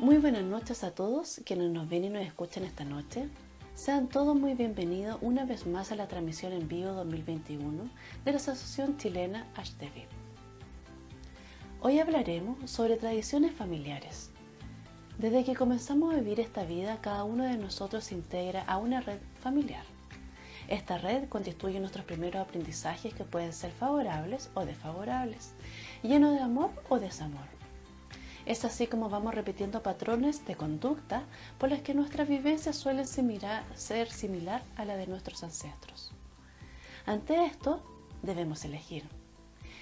Muy buenas noches a todos quienes nos ven y nos escuchan esta noche. Sean todos muy bienvenidos una vez más a la transmisión en vivo 2021 de la Asociación Chilena HTV. Hoy hablaremos sobre tradiciones familiares. Desde que comenzamos a vivir esta vida, cada uno de nosotros se integra a una red familiar. Esta red constituye nuestros primeros aprendizajes que pueden ser favorables o desfavorables, llenos de amor o desamor es así como vamos repitiendo patrones de conducta por las que nuestras vivencias suelen ser similar a la de nuestros ancestros. Ante esto, debemos elegir.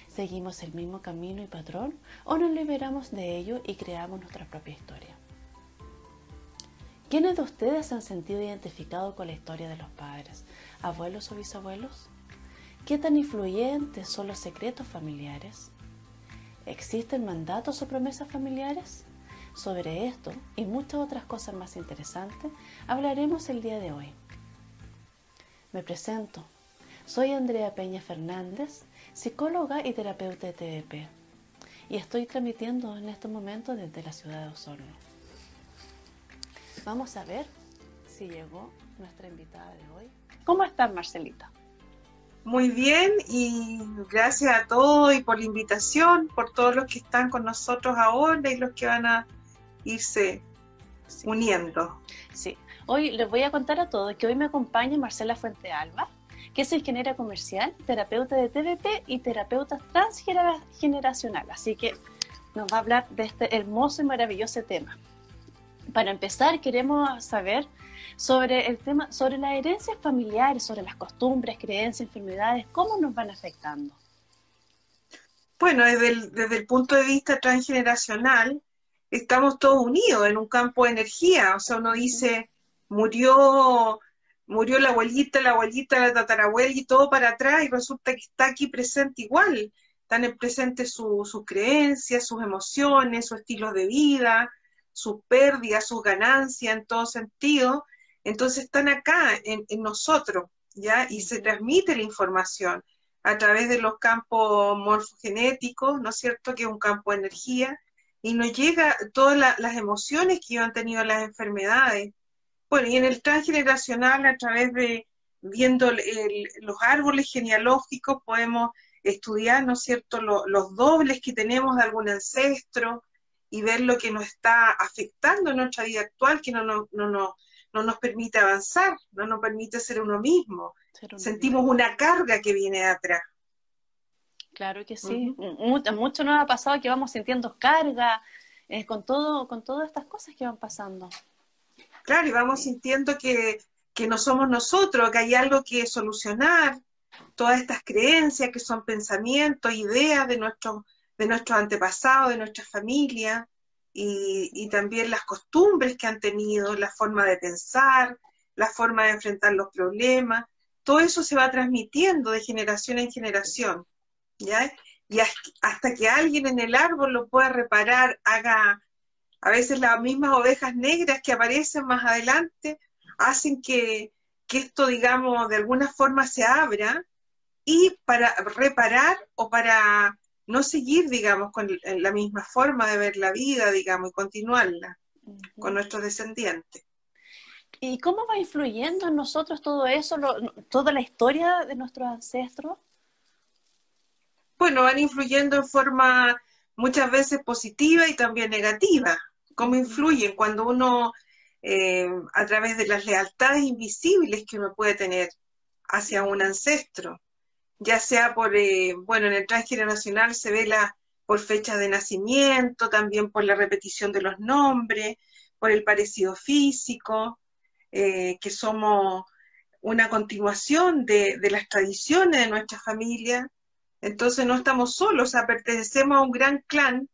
¿Seguimos el mismo camino y patrón o nos liberamos de ello y creamos nuestra propia historia? ¿Quiénes de ustedes se han sentido identificados con la historia de los padres, abuelos o bisabuelos? ¿Qué tan influyentes son los secretos familiares? ¿Existen mandatos o promesas familiares? Sobre esto y muchas otras cosas más interesantes hablaremos el día de hoy. Me presento. Soy Andrea Peña Fernández, psicóloga y terapeuta de TDP, y estoy transmitiendo en este momento desde la ciudad de Osorno. Vamos a ver si llegó nuestra invitada de hoy. ¿Cómo estás, Marcelita? Muy bien y gracias a todos y por la invitación, por todos los que están con nosotros ahora y los que van a irse uniendo. Sí, hoy les voy a contar a todos que hoy me acompaña Marcela Fuente Alba, que es ingeniera comercial, terapeuta de TVP y terapeuta transgeneracional. Así que nos va a hablar de este hermoso y maravilloso tema. Para empezar, queremos saber sobre el tema, sobre las herencias familiares, sobre las costumbres, creencias, enfermedades, ¿cómo nos van afectando? Bueno, desde el, desde el punto de vista transgeneracional, estamos todos unidos en un campo de energía. O sea, uno dice, murió, murió la abuelita, la abuelita, la tatarabuela y todo para atrás, y resulta que está aquí presente igual. Están en presente sus creencias, sus emociones, su estilo de vida, sus pérdidas, sus ganancias en todo sentido, entonces están acá en, nosotros, ¿ya? Y se transmite la información a través de los campos morfogenéticos, ¿no es cierto? Que es un campo de energía, y nos llega todas las emociones que han tenido las enfermedades. Bueno, y en el transgeneracional, a través de viendo los árboles genealógicos, podemos estudiar, ¿no es cierto?, los dobles que tenemos de algún ancestro, y ver lo que nos está afectando en nuestra vida actual, que no, no, no, no nos permite avanzar, no nos permite ser uno mismo. Sentimos una carga que viene de atrás. Claro que sí. mucho, mucho, nos ha pasado que vamos sintiendo carga eh, con, todo, con todas estas cosas que van pasando. Claro, y vamos sintiendo que, que no somos nosotros, que hay algo que solucionar, todas estas creencias que son pensamientos, ideas de nuestros de nuestros antepasados, de nuestra familia, y, también las costumbres que han tenido, la forma de pensar, la forma de enfrentar los problemas, todo eso se va transmitiendo de generación en generación, ¿ya? Y hasta que alguien en el árbol lo pueda reparar, haga, a veces las mismas ovejas negras que aparecen más adelante, hacen que, que esto, digamos, de alguna forma se abra y para reparar o para no seguir, digamos, con la misma forma de ver la vida, digamos, y continuarla con nuestros descendientes. ¿Y cómo va influyendo en nosotros todo eso, toda la historia de nuestros ancestros? Bueno, van influyendo en forma muchas veces positiva y también negativa. ¿Cómo influyen cuando uno, eh, a través de las lealtades invisibles que uno puede tener hacia un ancestro, ya sea por, eh, bueno, en el transgeneracional se ve la, por fecha de nacimiento, también por la repetición de los nombres, por el parecido físico, eh, que somos una continuación de, de, las tradiciones de nuestra familia. Entonces no estamos solos, o sea, pertenecemos a un gran clan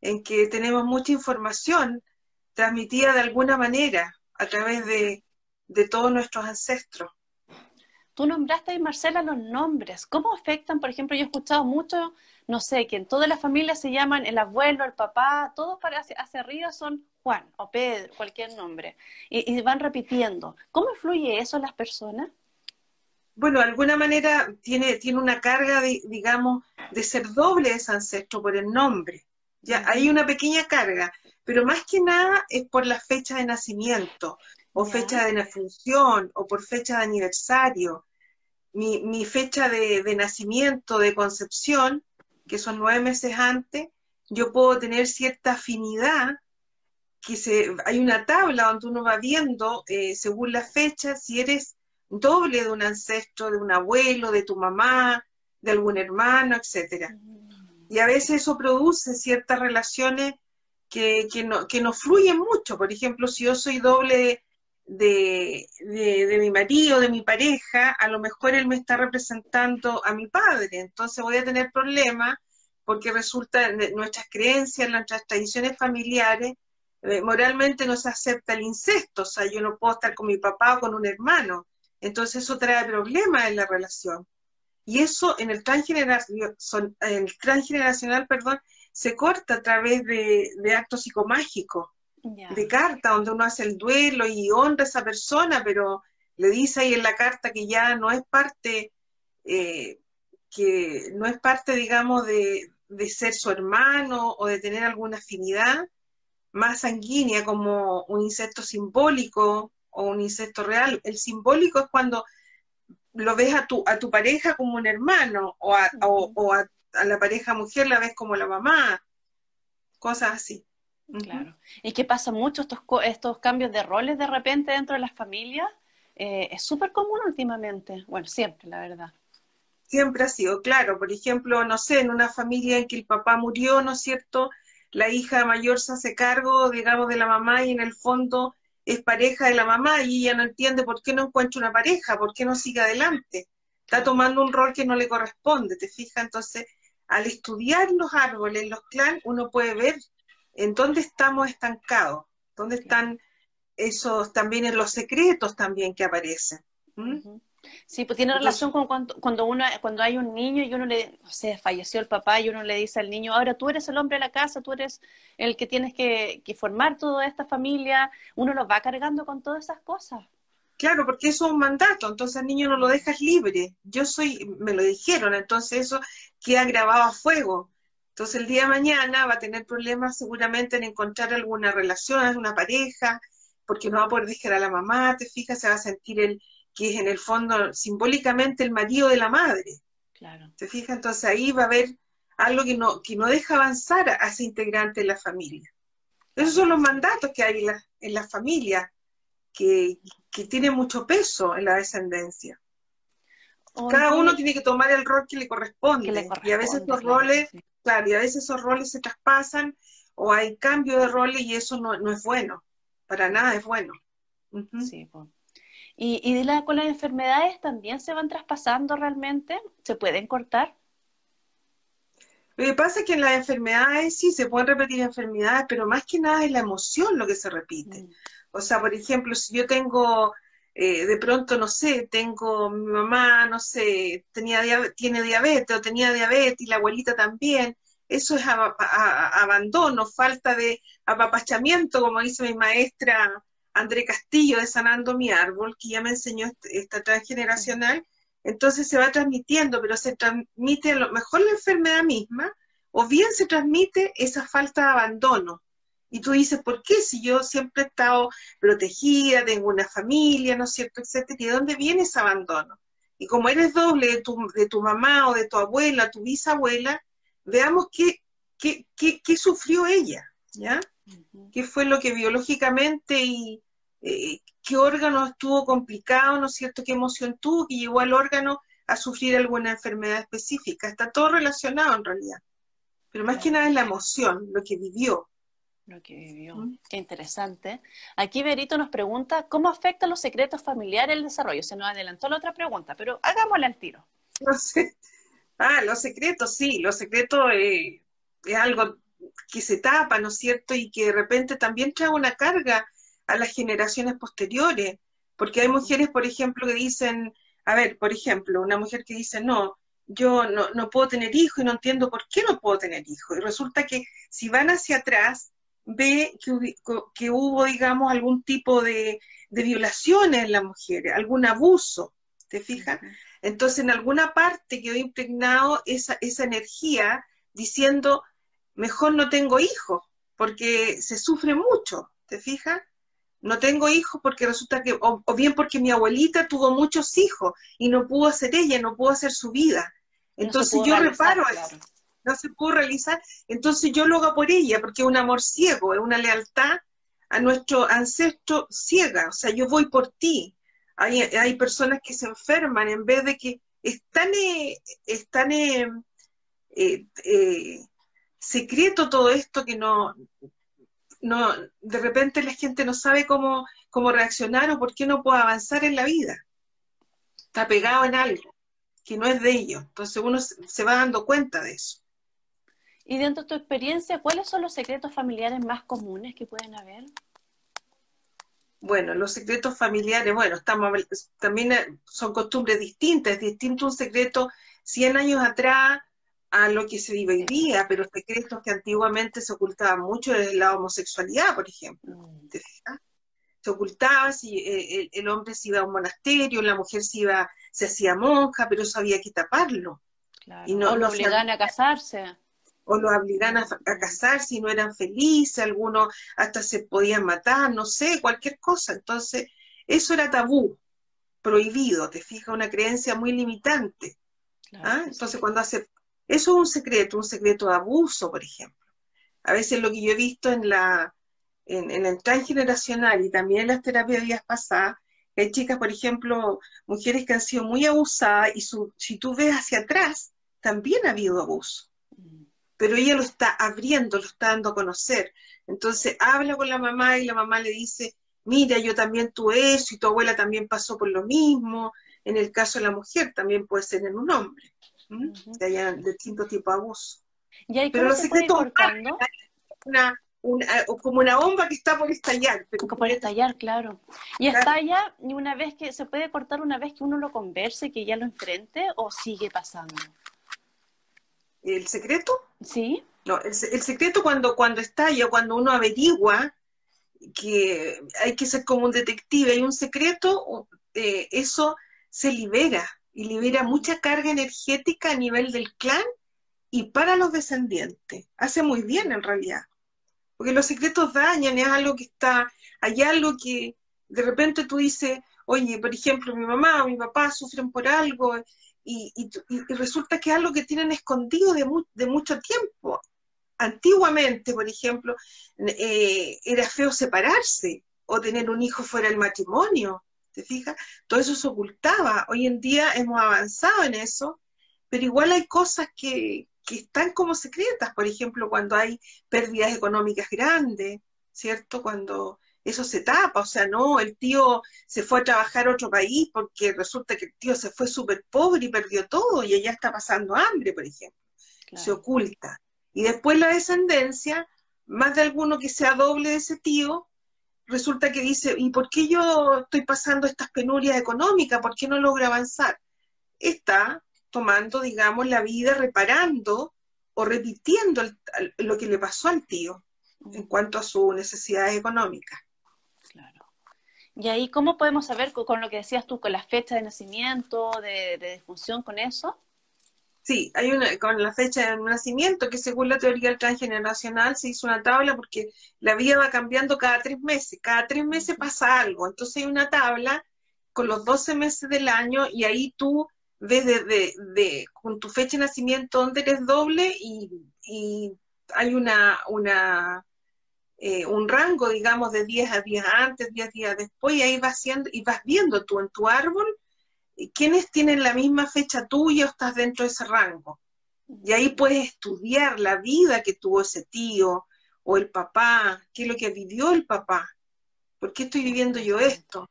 en que tenemos mucha información transmitida de alguna manera a través de, de todos nuestros ancestros. Tú nombraste, Marcela, los nombres. ¿Cómo afectan? Por ejemplo, yo he escuchado mucho, no sé, que en todas las familias se llaman el abuelo, el papá, todos para hacia, arriba son Juan o Pedro, cualquier nombre. Y, van repitiendo. ¿Cómo influye eso en las personas? Bueno, de alguna manera tiene, tiene una carga, de, digamos, de ser doble ese ancestro por el nombre. Ya, hay una pequeña carga, pero más que nada es por la fecha de nacimiento, o fecha de función, o por fecha de aniversario. Mi, mi fecha de, nacimiento, de concepción, que son nueve meses antes, yo puedo tener cierta afinidad, que se, hay una tabla donde uno va viendo, eh, según la fecha, si eres doble de un ancestro, de un abuelo, de tu mamá, de algún hermano, etcétera. Y a veces eso produce ciertas relaciones que, que, no, que no fluyen mucho. Por ejemplo, si yo soy doble de, de, mi marido, de mi pareja, a lo mejor él me está representando a mi padre. Entonces voy a tener problemas porque resulta nuestras creencias, nuestras tradiciones familiares, eh, moralmente no se acepta el incesto. O sea, yo no puedo estar con mi papá o con un hermano. Entonces eso trae problemas en la relación. Y eso en el transgeneracional, en el transgeneracional perdón, se corta a través de, actos psicomágicos, de carta, donde uno hace el duelo y honra a esa persona, pero le dice ahí en la carta que ya no es parte, eh, que no es parte, digamos, de, de ser su hermano o de tener alguna afinidad más sanguínea como un insecto simbólico o un insecto real. El simbólico es cuando lo ves a tu, a tu pareja como un hermano o a, o, a, la pareja mujer la ves como la mamá, cosas así. Claro. ¿Y qué pasa mucho estos, estos cambios de roles de repente dentro de las familias? Eh, es súper común últimamente, bueno, siempre, la verdad. Siempre ha sido, claro. Por ejemplo, no sé, en una familia en que el papá murió, ¿no es cierto? La hija mayor se hace cargo, digamos, de la mamá y en el fondo es pareja de la mamá y ella no entiende por qué no encuentra una pareja, por qué no sigue adelante. Está tomando un rol que no le corresponde, ¿te fijas? Entonces, al estudiar los árboles, los clans, uno puede ver en dónde estamos estancados, dónde están esos también en los secretos también que aparecen. Sí, pues tiene relación con cuando, cuando, uno, cuando hay un niño y uno le, o sea, falleció el papá y uno le dice al niño, ahora tú eres el hombre de la casa, tú eres el que tienes que, formar toda esta familia, uno lo va cargando con todas esas cosas. Claro, porque eso es un mandato, entonces al niño no lo dejas libre. Yo soy, me lo dijeron, entonces eso queda grabado a fuego. Entonces el día de mañana va a tener problemas seguramente en encontrar alguna relación, alguna pareja, porque no va a poder dejar a la mamá, te fijas, se va a sentir el, que es en el fondo simbólicamente el marido de la madre. Claro. ¿Se fija? Entonces ahí va a haber algo que no, que no deja avanzar a, ese integrante de la familia. Esos son los mandatos que hay en la, familia, que, que tiene mucho peso en la descendencia. Cada uno tiene que tomar el rol que le corresponde. y a veces esos roles, claro, y a veces esos roles se traspasan o hay cambio de roles y eso no, no es bueno. Para nada es bueno. Sí, pues. ¿Y, y la, con las enfermedades también se van traspasando realmente? ¿Se pueden cortar? Lo que pasa es que en las enfermedades sí se pueden repetir enfermedades, pero más que nada es la emoción lo que se repite. Mm. O sea, por ejemplo, si yo tengo, eh, de pronto, no sé, tengo mi mamá, no sé, tenía tiene diabetes o tenía diabetes y la abuelita también, eso es abandono, falta de apapachamiento, como dice mi maestra André Castillo de Sanando mi Árbol, que ya me enseñó este, esta transgeneracional, entonces se va transmitiendo, pero se transmite a lo mejor la enfermedad misma, o bien se transmite esa falta de abandono. Y tú dices, ¿por qué? Si yo siempre he estado protegida, tengo una familia, ¿no es cierto?, etcétera, ¿y de dónde viene ese abandono? Y como eres doble de tu, de tu mamá o de tu abuela, tu bisabuela, veamos qué, qué, qué, qué sufrió ella, ¿ya? qué fue lo que biológicamente y eh, qué órgano estuvo complicado, ¿no es cierto? ¿Qué emoción tuvo que llevó al órgano a sufrir alguna enfermedad específica? Está todo relacionado en realidad. Pero más que nada es la emoción, lo que vivió. Lo que vivió. Qué interesante. Aquí Berito nos pregunta, ¿cómo afectan los secretos familiares el desarrollo? Se nos adelantó la otra pregunta, pero hagámosle al tiro. No sé. Ah, los secretos, sí, los secretos eh, es algo que se tapa, ¿no es cierto? Y que de repente también trae una carga a las generaciones posteriores, porque hay mujeres, por ejemplo, que dicen, a ver, por ejemplo, una mujer que dice, no, yo no, no puedo tener hijos y no entiendo por qué no puedo tener hijos. Y resulta que si van hacia atrás, ve que, que hubo, digamos, algún tipo de, de violaciones en la mujer, algún abuso, ¿te fijas? Entonces, en alguna parte quedó impregnado esa, esa energía diciendo, mejor no tengo hijos, porque se sufre mucho, ¿te fijas? No tengo hijos porque resulta que, o, bien porque mi abuelita tuvo muchos hijos y no pudo hacer ella, no pudo hacer su vida. Entonces yo reparo eso, no se pudo realizar, entonces yo lo hago por ella, porque es un amor ciego, es una lealtad a nuestro ancestro ciega, o sea, yo voy por ti. Hay, hay personas que se enferman en vez de que están, eh, están eh, eh, secreto todo esto que no, no, de repente la gente no sabe cómo, cómo reaccionar o por qué no puede avanzar en la vida. Está pegado en algo que no es de ellos. Entonces uno se va dando cuenta de eso. Y dentro de tu experiencia, ¿cuáles son los secretos familiares más comunes que pueden haber? Bueno, los secretos familiares, bueno, estamos, también eh, son costumbres distintas. Es distinto un secreto 100 años atrás a lo que se vive hoy día, pero secretos que antiguamente se ocultaban mucho es la homosexualidad, por ejemplo. Mm. Se ocultaba si eh, el, hombre se iba a un monasterio, la mujer se iba, se hacía monja, pero eso había que taparlo. Y no, o lo obligaban a casarse. O lo obligaban a, a, casarse y no eran felices, algunos hasta se podían matar, no sé, cualquier cosa. Entonces, eso era tabú, prohibido, te fijas, una creencia muy limitante. ¿ah? Entonces, cuando hace, eso es un secreto, un secreto de abuso, por ejemplo. A veces lo que yo he visto en la, en, en el transgeneracional y también en las terapias de días pasadas, hay chicas, por ejemplo, mujeres que han sido muy abusadas y su, si tú ves hacia atrás, también ha habido abuso. Pero ella lo está abriendo, lo está dando a conocer. Entonces habla con la mamá y la mamá le dice, mira, yo también tuve eso y tu abuela también pasó por lo mismo. En el caso de la mujer también puede ser en un hombre de haya distintos tipos de abuso. Pero los secretos una, una, como una bomba que está por estallar. por estallar, claro. ¿Y estalla y una vez que se puede cortar una vez que uno lo converse, que ya lo enfrente, o sigue pasando? ¿El secreto? Sí. No, el, el secreto cuando, cuando estalla, cuando uno averigua que hay que ser como un detective, hay un secreto, eh, eso se libera y libera mucha carga energética a nivel del clan y para los descendientes. Hace muy bien en realidad, porque los secretos dañan, es algo que está, hay algo que de repente tú dices, oye, por ejemplo, mi mamá o mi papá sufren por algo y, resulta que es algo que tienen escondido de, de mucho tiempo. Antiguamente, por ejemplo, eh, era feo separarse o tener un hijo fuera del matrimonio ¿te fijas? Todo eso se ocultaba. Hoy en día hemos avanzado en eso, pero igual hay cosas que, que están como secretas, por ejemplo, cuando hay pérdidas económicas grandes, ¿cierto? Cuando eso se tapa, o sea, no, el tío se fue a trabajar a otro país porque resulta que el tío se fue súper pobre y perdió todo y ella está pasando hambre, por ejemplo. Se oculta. Y después la descendencia, más de alguno que sea doble de ese tío, resulta que dice, ¿y por qué yo estoy pasando estas penurias económicas? ¿Por qué no logro avanzar? Está tomando, digamos, la vida reparando o repitiendo lo que le pasó al tío en cuanto a sus necesidades económicas. Y ahí, ¿cómo podemos saber con, lo que decías tú, con la fecha de nacimiento, de, de disfunción, con eso? Sí, hay una, con la fecha de nacimiento, que según la teoría del transgeneracional se hizo una tabla porque la vida va cambiando cada tres meses, cada tres meses pasa algo, entonces hay una tabla con los 12 meses del año y ahí tú ves de, de, con tu fecha de nacimiento dónde eres doble y, y hay una, una eh, un rango, digamos, de 10 a 10 antes, 10 días después, y ahí vas, haciendo, y vas viendo tú en tu árbol quiénes tienen la misma fecha tuya o estás dentro de ese rango. Y ahí puedes estudiar la vida que tuvo ese tío o el papá, qué es lo que vivió el papá, por qué estoy viviendo yo esto.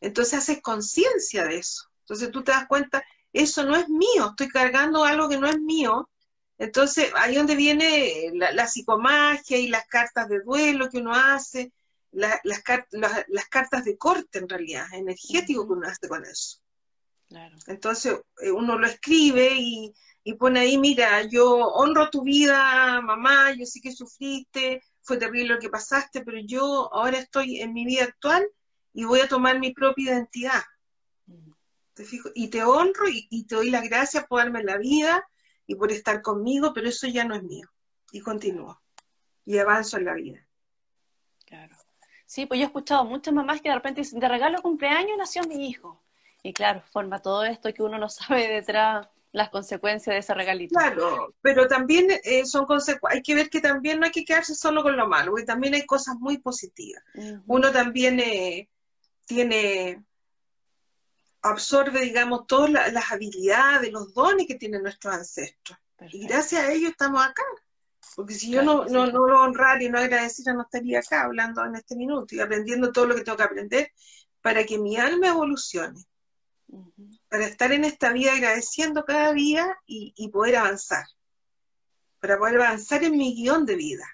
Entonces haces conciencia de eso. Entonces tú te das cuenta, eso no es mío, estoy cargando algo que no es mío. Entonces ahí donde viene la, psicomagia y las cartas de duelo que uno hace, las, las, cartas de corte en realidad, energético que uno hace con eso. Entonces eh, uno lo escribe y, pone ahí, mira, yo honro tu vida, mamá, yo sé que sufriste, fue terrible lo que pasaste, pero yo ahora estoy en mi vida actual y voy a tomar mi propia identidad. ¿Te fijo? Y te honro y, te doy las gracias por darme la vida y por estar conmigo, pero eso ya no es mío. Y continúo. y avanzo en la vida. Claro. Sí, pues yo he escuchado muchas mamás que de repente dicen, de regalo cumpleaños nació mi hijo. Y claro, forma todo esto que uno no sabe detrás las consecuencias de ese regalito. Claro, pero también eh, son consecuencias, hay que ver que también no hay que quedarse solo con lo malo, porque también hay cosas muy positivas. Uno también eh, tiene, absorbe, digamos, todas las habilidades, los dones que tienen nuestros ancestros. Y gracias a ellos estamos acá. Porque si yo no, no, no, lo honrara y no agradeciera, no estaría acá hablando en este minuto y aprendiendo todo lo que tengo que aprender para que mi alma evolucione para estar en esta vida agradeciendo cada día y, poder avanzar, para poder avanzar en mi guion de vida.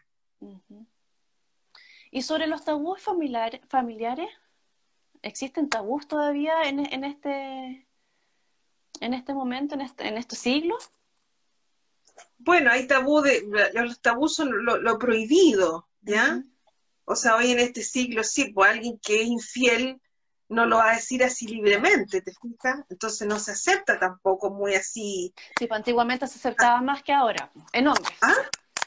¿Y sobre los tabúes familiares? ¿Existen tabús todavía en, este en este momento, en, este, en estos siglos? Bueno, hay tabú de, los tabús son lo, prohibido, ¿ya? O sea, hoy en este siglo sí, pues alguien que es infiel no lo va a decir así libremente, ¿te fijas? Entonces no se acepta tampoco muy así. Sí, pues antiguamente se aceptaba más que ahora, en hombres. ¿Ah?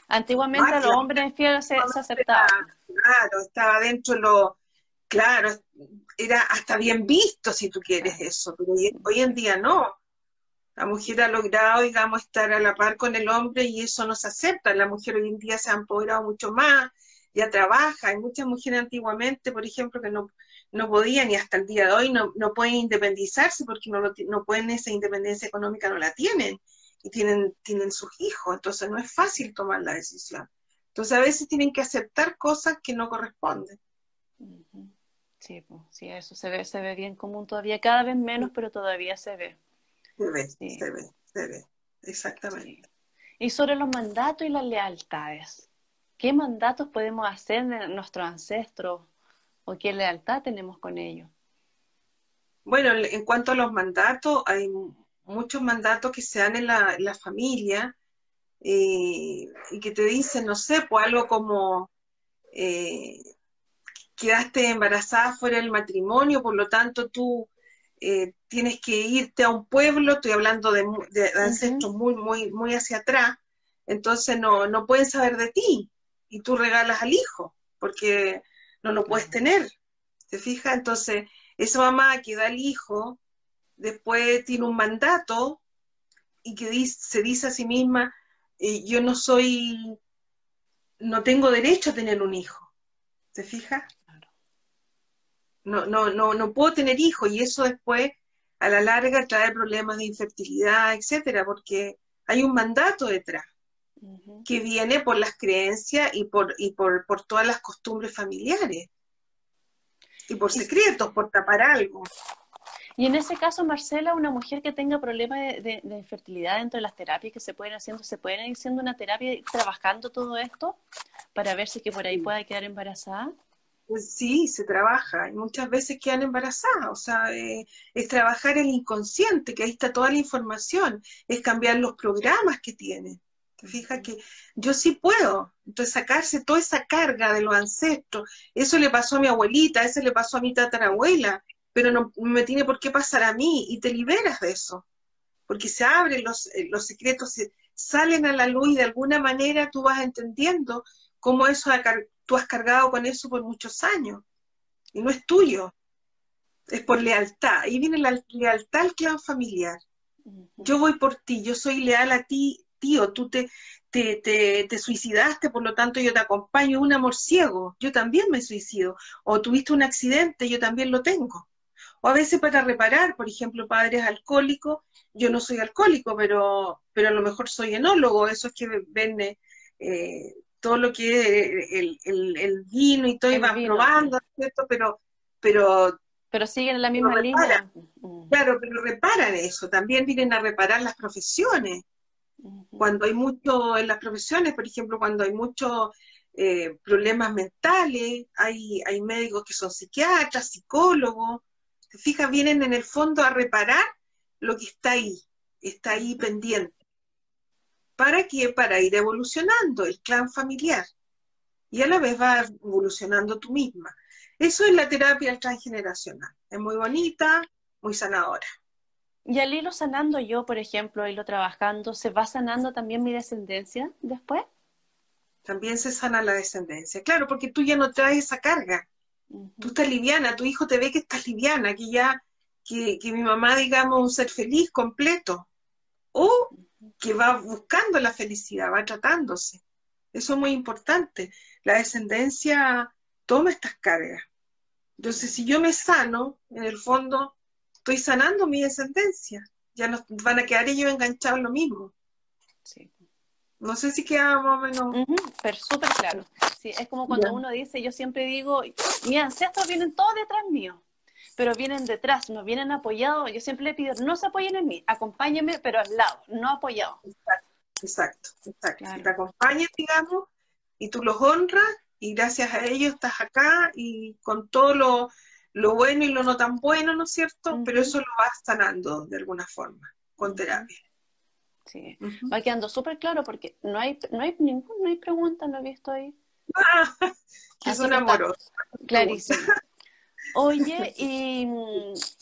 Antiguamente los hombres infieles se, se aceptaban. Claro, estaba dentro lo, claro, era hasta bien visto si tú quieres eso, pero hoy, en día no. La mujer ha logrado, digamos, estar a la par con el hombre y eso no se acepta. La mujer hoy en día se ha empoderado mucho más, ya trabaja. Hay muchas mujeres antiguamente, por ejemplo, que no, no podían y hasta el día de hoy no, no pueden independizarse porque no, no pueden, esa independencia económica no la tienen y tienen, tienen sus hijos, entonces no es fácil tomar la decisión. Entonces a veces tienen que aceptar cosas que no corresponden. Sí, pues, sí, eso se ve, se ve bien común todavía, cada vez menos, pero todavía se ve. Se ve, se ve, se ve, exactamente. Y sobre los mandatos y las lealtades, ¿qué mandatos podemos hacer de nuestros ancestros o qué lealtad tenemos con ellos. Bueno, en cuanto a los mandatos, hay muchos mandatos que se dan en la, familia eh, y que te dicen, no sé, pues algo como eh, quedaste embarazada fuera del matrimonio, por lo tanto tú eh, tienes que irte a un pueblo, estoy hablando de, ancestros muy, muy, muy hacia atrás, entonces no, no pueden saber de ti y tú regalas al hijo, porque no lo puedes tener. ¿Te fijas? Entonces, esa mamá que da al hijo, después tiene un mandato y que dice, se dice a sí misma, eh, yo no soy, no tengo derecho a tener un hijo. ¿Te fijas? No, no, no, no puedo tener hijo y eso después a la larga trae problemas de infertilidad, etcétera, porque hay un mandato detrás que viene por las creencias y por, y por, por todas las costumbres familiares. Y por secretos, por tapar algo. Y en ese caso, Marcela, una mujer que tenga problemas de, infertilidad dentro de las terapias que se pueden haciendo, ¿se pueden ir haciendo una terapia trabajando todo esto para ver si que por ahí pueda quedar embarazada? Pues sí, se trabaja y muchas veces quedan embarazadas. O sea, eh, es trabajar el inconsciente, que ahí está toda la información, es cambiar los programas que tiene. Fija que yo sí puedo. Entonces sacarse toda esa carga de los ancestros, eso le pasó a mi abuelita, eso le pasó a mi tatarabuela, pero no me tiene por qué pasar a mí y te liberas de eso, porque se abren los, eh, los secretos, se salen a la luz y de alguna manera tú vas entendiendo cómo eso tú has cargado con eso por muchos años y no es tuyo, es por lealtad. Ahí viene la lealtad al clan familiar. Yo voy por ti, yo soy leal a ti tío, tú te, te, te, suicidaste, por lo tanto yo te acompaño, un amor ciego, yo también me suicido, o tuviste un accidente, yo también lo tengo. O a veces para reparar, por ejemplo, padres alcohólicos, yo no soy alcohólico, pero, pero a lo mejor soy enólogo, eso es que ven eh, todo lo que es el, vino y todo, y van probando, ¿cierto? Pero, pero pero siguen en la misma línea. Mm. Claro, pero reparan eso, también vienen a reparar las profesiones. Cuando hay mucho en las profesiones, por ejemplo, cuando hay muchos eh, problemas mentales, hay, hay médicos que son psiquiatras, psicólogos, te fijas, vienen en el fondo a reparar lo que está ahí, está ahí pendiente. ¿Para qué? Para ir evolucionando el clan familiar. Y a la vez va evolucionando tú misma. Eso es la terapia transgeneracional. Es muy bonita, muy sanadora. Y al hilo sanando yo, por ejemplo, hilo trabajando, ¿se va sanando también mi descendencia después? también se sana la descendencia. Claro, porque tú ya no traes esa carga. Tú estás liviana, tu hijo te ve que estás liviana, que ya, que, que mi mamá, digamos, un ser feliz, completo. O que va buscando la felicidad, va tratándose. Eso es muy importante. La descendencia toma estas cargas. Entonces, si yo me sano, en el fondo, estoy sanando mi descendencia. Ya no van a quedar ellos enganchados en lo mismo. Sí. No sé si queda más o menos. pero súper claro. Sí, es como cuando uno dice, yo siempre digo, mis ancestros vienen todos detrás mío, pero vienen detrás, no vienen apoyados. Yo siempre le pido, no se apoyen en mí, acompáñenme, pero al lado, no apoyados. Exacto, exacto. te acompañan, digamos, y tú los honras, y gracias a ellos estás acá, y con todo lo, lo bueno y lo no tan bueno, ¿no es cierto? Pero eso lo vas sanando de alguna forma, con terapia. Sí, va quedando súper claro porque no hay, no hay ningún, no hay pregunta, no he visto ahí. Ah, que son amorosos. Clarísimo. Oye, y,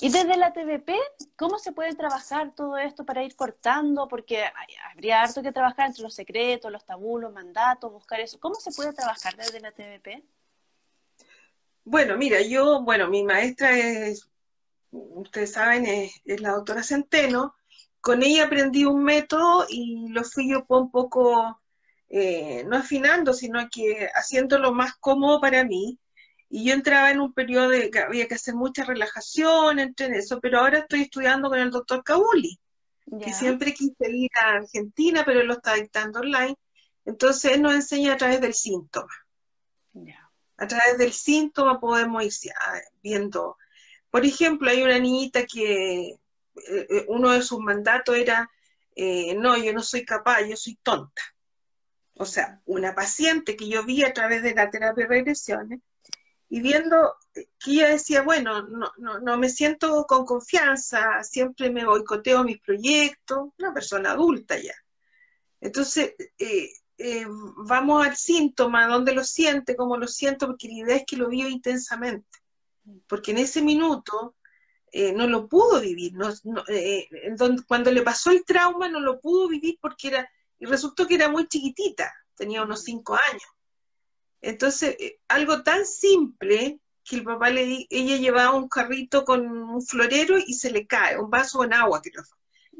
desde la TVP, ¿cómo se puede trabajar todo esto para ir cortando? Porque habría harto que trabajar entre los secretos, los tabú, los mandatos, buscar eso. ¿Cómo se puede trabajar desde la TVP? Bueno, mira, yo, bueno, mi maestra es, ustedes saben, es la doctora Centeno, con ella aprendí un método y lo fui yo un poco, eh, no afinando, sino que haciéndolo más cómodo para mí. Y yo entraba en un periodo de que había que hacer mucha relajación, entre en eso, pero ahora estoy estudiando con el doctor Kabuli, que siempre quise ir a Argentina, pero él lo está dictando online. Entonces él nos enseña a través del síntoma. A través del síntoma podemos ir viendo. Por ejemplo, hay una niñita que eh, eh, uno de sus mandatos era, eh, no, yo no soy capaz, yo soy tonta. O sea, una paciente que yo vi a través de la terapia de regresiones y viendo que ella decía, bueno, no, no, no me siento con confianza, siempre me boicoteo mis proyectos, una persona adulta ya. Entonces, vamos al síntoma, dónde lo siente, cómo lo siento, porque la idea es que lo vio intensamente. Porque en ese minuto eh, no lo pudo vivir. Eh, cuando le pasó el trauma no lo pudo vivir porque era, y resultó que era muy chiquitita, tenía unos cinco años. Entonces, eh, algo tan simple que el papá le ella llevaba un carrito con un florero y se le cae, un vaso con agua creo,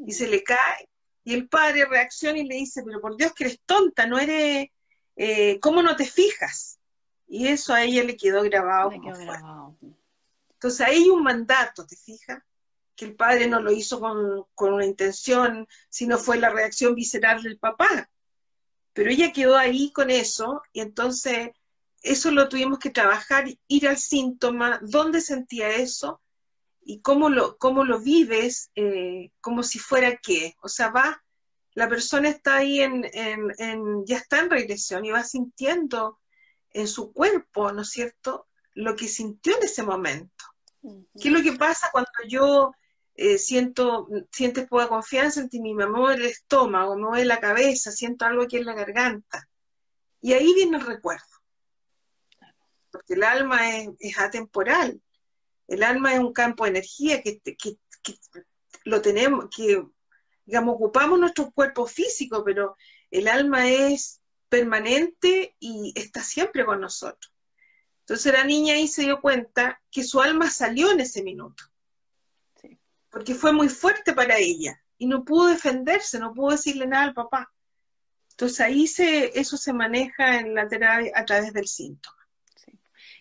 y se le cae, y el padre reacciona y le dice, pero por Dios que eres tonta, no eres, ¿cómo no te fijas? Y eso a ella le quedó grabado. Le quedó grabado. Entonces ahí hay un mandato, ¿te fijas? Que el padre no lo hizo con, una intención, sino fue la reacción visceral del papá. Pero ella quedó ahí con eso y entonces eso lo tuvimos que trabajar, ir al síntoma, dónde sentía eso y cómo lo, cómo lo vives, eh, como si fuera qué. O sea, va, la persona está ahí en, en, ya está en regresión y va sintiendo en su cuerpo, ¿no es cierto?, lo que sintió en ese momento. ¿Qué es lo que pasa cuando yo eh, siento, sientes poca confianza en ti misma, me mueve el estómago, me mueve la cabeza, siento algo aquí en la garganta? Y ahí viene el recuerdo. Porque el alma es, atemporal. El alma es un campo de energía que, que, lo tenemos, que digamos, ocupamos nuestro cuerpo físico, pero el alma es permanente y está siempre con nosotros. Entonces la niña ahí se dio cuenta que su alma salió en ese minuto, porque fue muy fuerte para ella y no pudo defenderse, no pudo decirle nada al papá. Entonces ahí se, eso se maneja en la terapia a través del síntoma.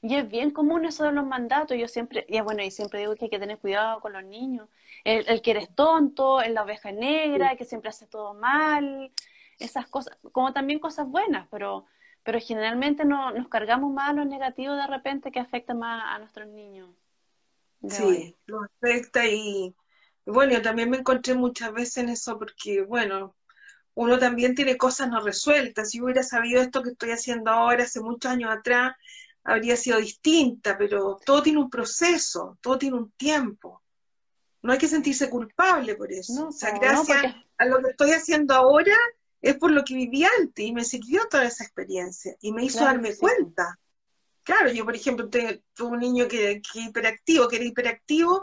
Y es bien común eso de los mandatos. Yo siempre, y bueno, y siempre digo que hay que tener cuidado con los niños. El, que eres tonto, el la oveja negra, el que siempre hace todo mal, esas cosas, como también cosas buenas, pero pero generalmente no, nos cargamos más a lo negativo de repente que afecta más a nuestros niños. Sí, lo afecta y, bueno, yo también me encontré muchas veces en eso porque, bueno, uno también tiene cosas no resueltas. Si hubiera sabido esto que estoy haciendo ahora hace muchos años atrás, habría sido distinta, pero todo tiene un proceso, todo tiene un tiempo. No hay que sentirse culpable por eso. o sea, gracias a lo que estoy haciendo ahora, es por lo que viví antes y me sirvió toda esa experiencia y me hizo darme cuenta. Claro, yo por ejemplo tuve un niño que, que, hiperactivo, que era hiperactivo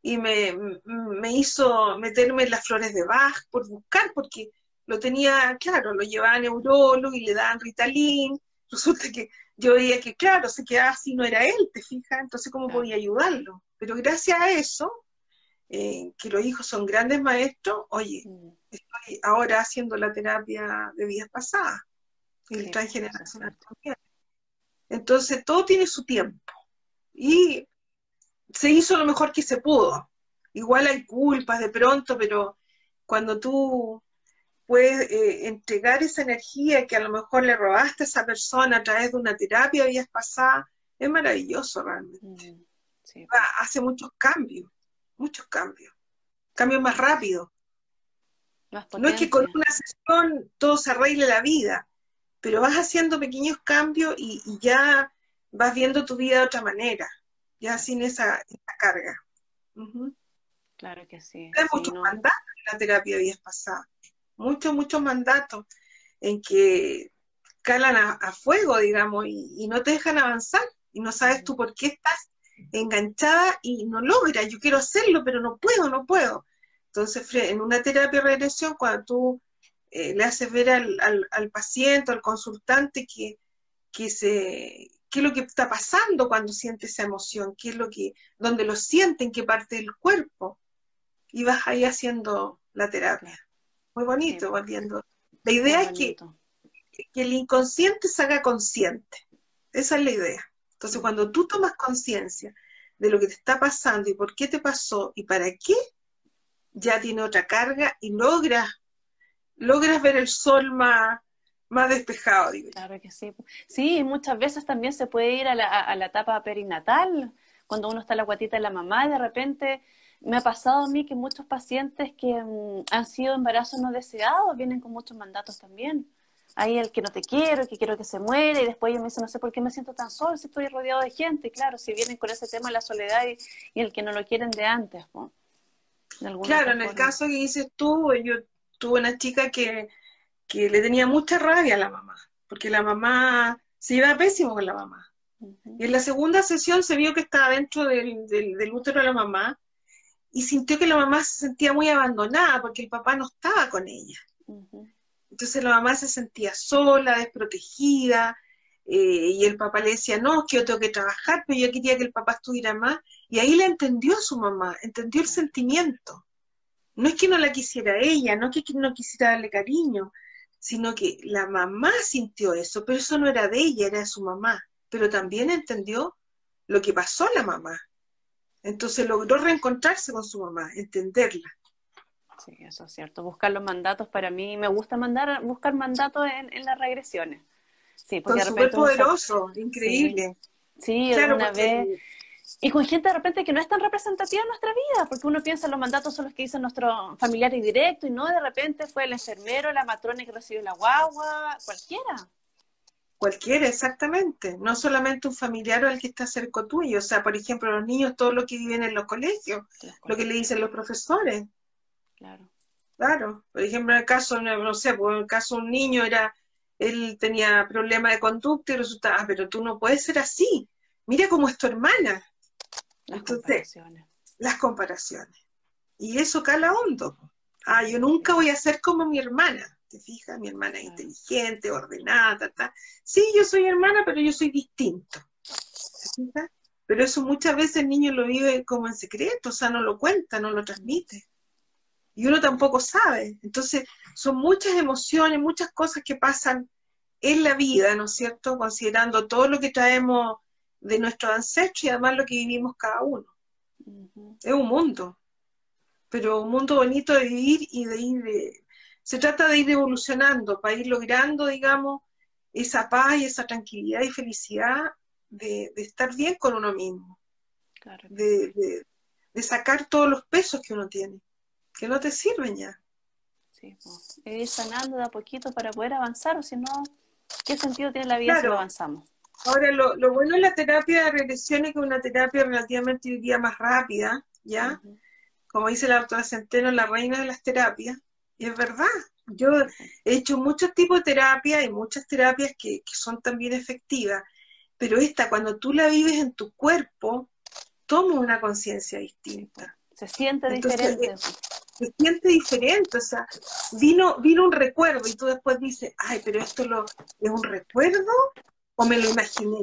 y me, me, hizo meterme en las flores de Bach por buscar, porque lo tenía, claro, lo llevaba a neurólogo y le daban Ritalin, resulta que yo veía que, claro, se quedaba así, no era él, ¿te fijas? Entonces, ¿cómo podía ayudarlo? Pero gracias a eso, eh, que los hijos son grandes maestros, oye, mm. estoy ahora haciendo la terapia de vidas pasadas, el transgeneracional también. Entonces, todo tiene su tiempo. Y se hizo lo mejor que se pudo. Igual hay culpas de pronto, pero cuando tú puedes eh, entregar esa energía que a lo mejor le robaste a esa persona a través de una terapia vías pasadas, es maravilloso realmente. Mm, hace muchos cambios, muchos cambios. Cambios más rápidos. no es que con una sesión todo se arregle la vida, pero vas haciendo pequeños cambios y, ya vas viendo tu vida de otra manera, ya sin esa, carga. Claro que sí. Hay muchos mandatos en la terapia de vidas pasadas, muchos, muchos mandatos en que calan a, fuego, digamos, y, no te dejan avanzar, y no sabes tú por qué estás enganchada y no logras, yo quiero hacerlo, pero no puedo, no puedo. Entonces, en una terapia de regresión, cuando tú eh, le haces ver al, al, paciente, al consultante, que, que se, qué es lo que está pasando cuando siente esa emoción, qué es lo que, dónde lo siente, en qué parte del cuerpo. Y vas ahí haciendo la terapia. Muy bonito, volviendo. La idea es que, que el inconsciente se haga consciente. Esa es la idea. Entonces, mm. cuando tú tomas conciencia de lo que te está pasando y por qué te pasó y para qué, ya tiene otra carga y logras logras ver el sol más, más despejado. Digo. Claro que sí. Sí, muchas veces también se puede ir a la, a la etapa perinatal, cuando uno está en la guatita de la mamá y de repente me ha pasado a mí que muchos pacientes que mm, han sido embarazos no deseados vienen con muchos mandatos también. Hay el que no te quiero, el que quiero que se muere, y después ellos me dicen, no sé por qué me siento tan solo si estoy rodeado de gente. Claro, si vienen con ese tema de la soledad y, el que no lo quieren de antes. Claro, en el caso que dices tú, yo tuve una chica que, le tenía mucha rabia a la mamá, porque la mamá se iba pésimo con la mamá. Y en la segunda sesión se vio que estaba dentro del, del, útero de la mamá y sintió que la mamá se sentía muy abandonada porque el papá no estaba con ella. Entonces la mamá se sentía sola, desprotegida, eh, y el papá le decía, no, es que yo tengo que trabajar, pero yo quería que el papá estuviera más. Y ahí le entendió a su mamá, entendió el sentimiento. No es que no la quisiera ella, no es que no quisiera darle cariño, sino que la mamá sintió eso, pero eso no era de ella, era de su mamá. Pero también entendió lo que pasó a la mamá. Entonces logró reencontrarse con su mamá, entenderla. Sí, eso es cierto. Buscar los mandatos para mí, me gusta mandar, buscar mandatos en, las regresiones. Sí, porque súper poderoso, increíble. Sí, una vez y con gente de repente que no es tan representativa en nuestra vida, porque uno piensa en los mandatos son los que dicen nuestros familiares directos y no de repente fue el enfermero, la matrona que recibió la guagua, cualquiera. Cualquiera, exactamente. No solamente un familiar o el que está cerca tuyo. O sea, por ejemplo, los niños, todos los que viven en los colegios, lo que le dicen los profesores. Claro. Claro. Por ejemplo, en el caso, no sé, pues, en el caso de un niño era, él tenía problemas de conducta y resulta, ah, pero tú no puedes ser así. Mira cómo es tu hermana. Las comparaciones. Las comparaciones. Y eso cala hondo. Ah, yo nunca voy a ser como mi hermana. ¿Te fijas? Mi hermana es inteligente, ordenada, ta, Sí, yo soy hermana, pero yo soy distinto. ¿Te fijas? Pero eso muchas veces el niño lo vive como en secreto, o sea, no lo cuenta, no lo transmite. Y uno tampoco sabe. Entonces, son muchas emociones, muchas cosas que pasan en la vida, ¿no es cierto? Considerando todo lo que traemos de nuestros ancestros y además lo que vivimos cada uno. Es un mundo, pero un mundo bonito de vivir y de ir, se trata de ir evolucionando para ir logrando, digamos, esa paz y esa tranquilidad y felicidad de, estar bien con uno mismo, de, sacar todos los pesos que uno tiene, que no te sirven ya. Sí, ir sanando de a poquito para poder avanzar, o si no, ¿qué sentido tiene la vida si no avanzamos? Ahora, lo, lo, bueno de la terapia de regresión es que es una terapia relativamente día más rápida, ¿ya? Como dice la doctora Centeno, la reina de las terapias, y es verdad. Yo he hecho muchos tipos de terapia y muchas terapias que, son también efectivas, pero esta, cuando tú la vives en tu cuerpo, toma una conciencia distinta. Se siente diferente. se siente diferente, o sea, vino, vino un recuerdo y tú después dices, ay, pero esto lo, es un recuerdo o me lo imaginé.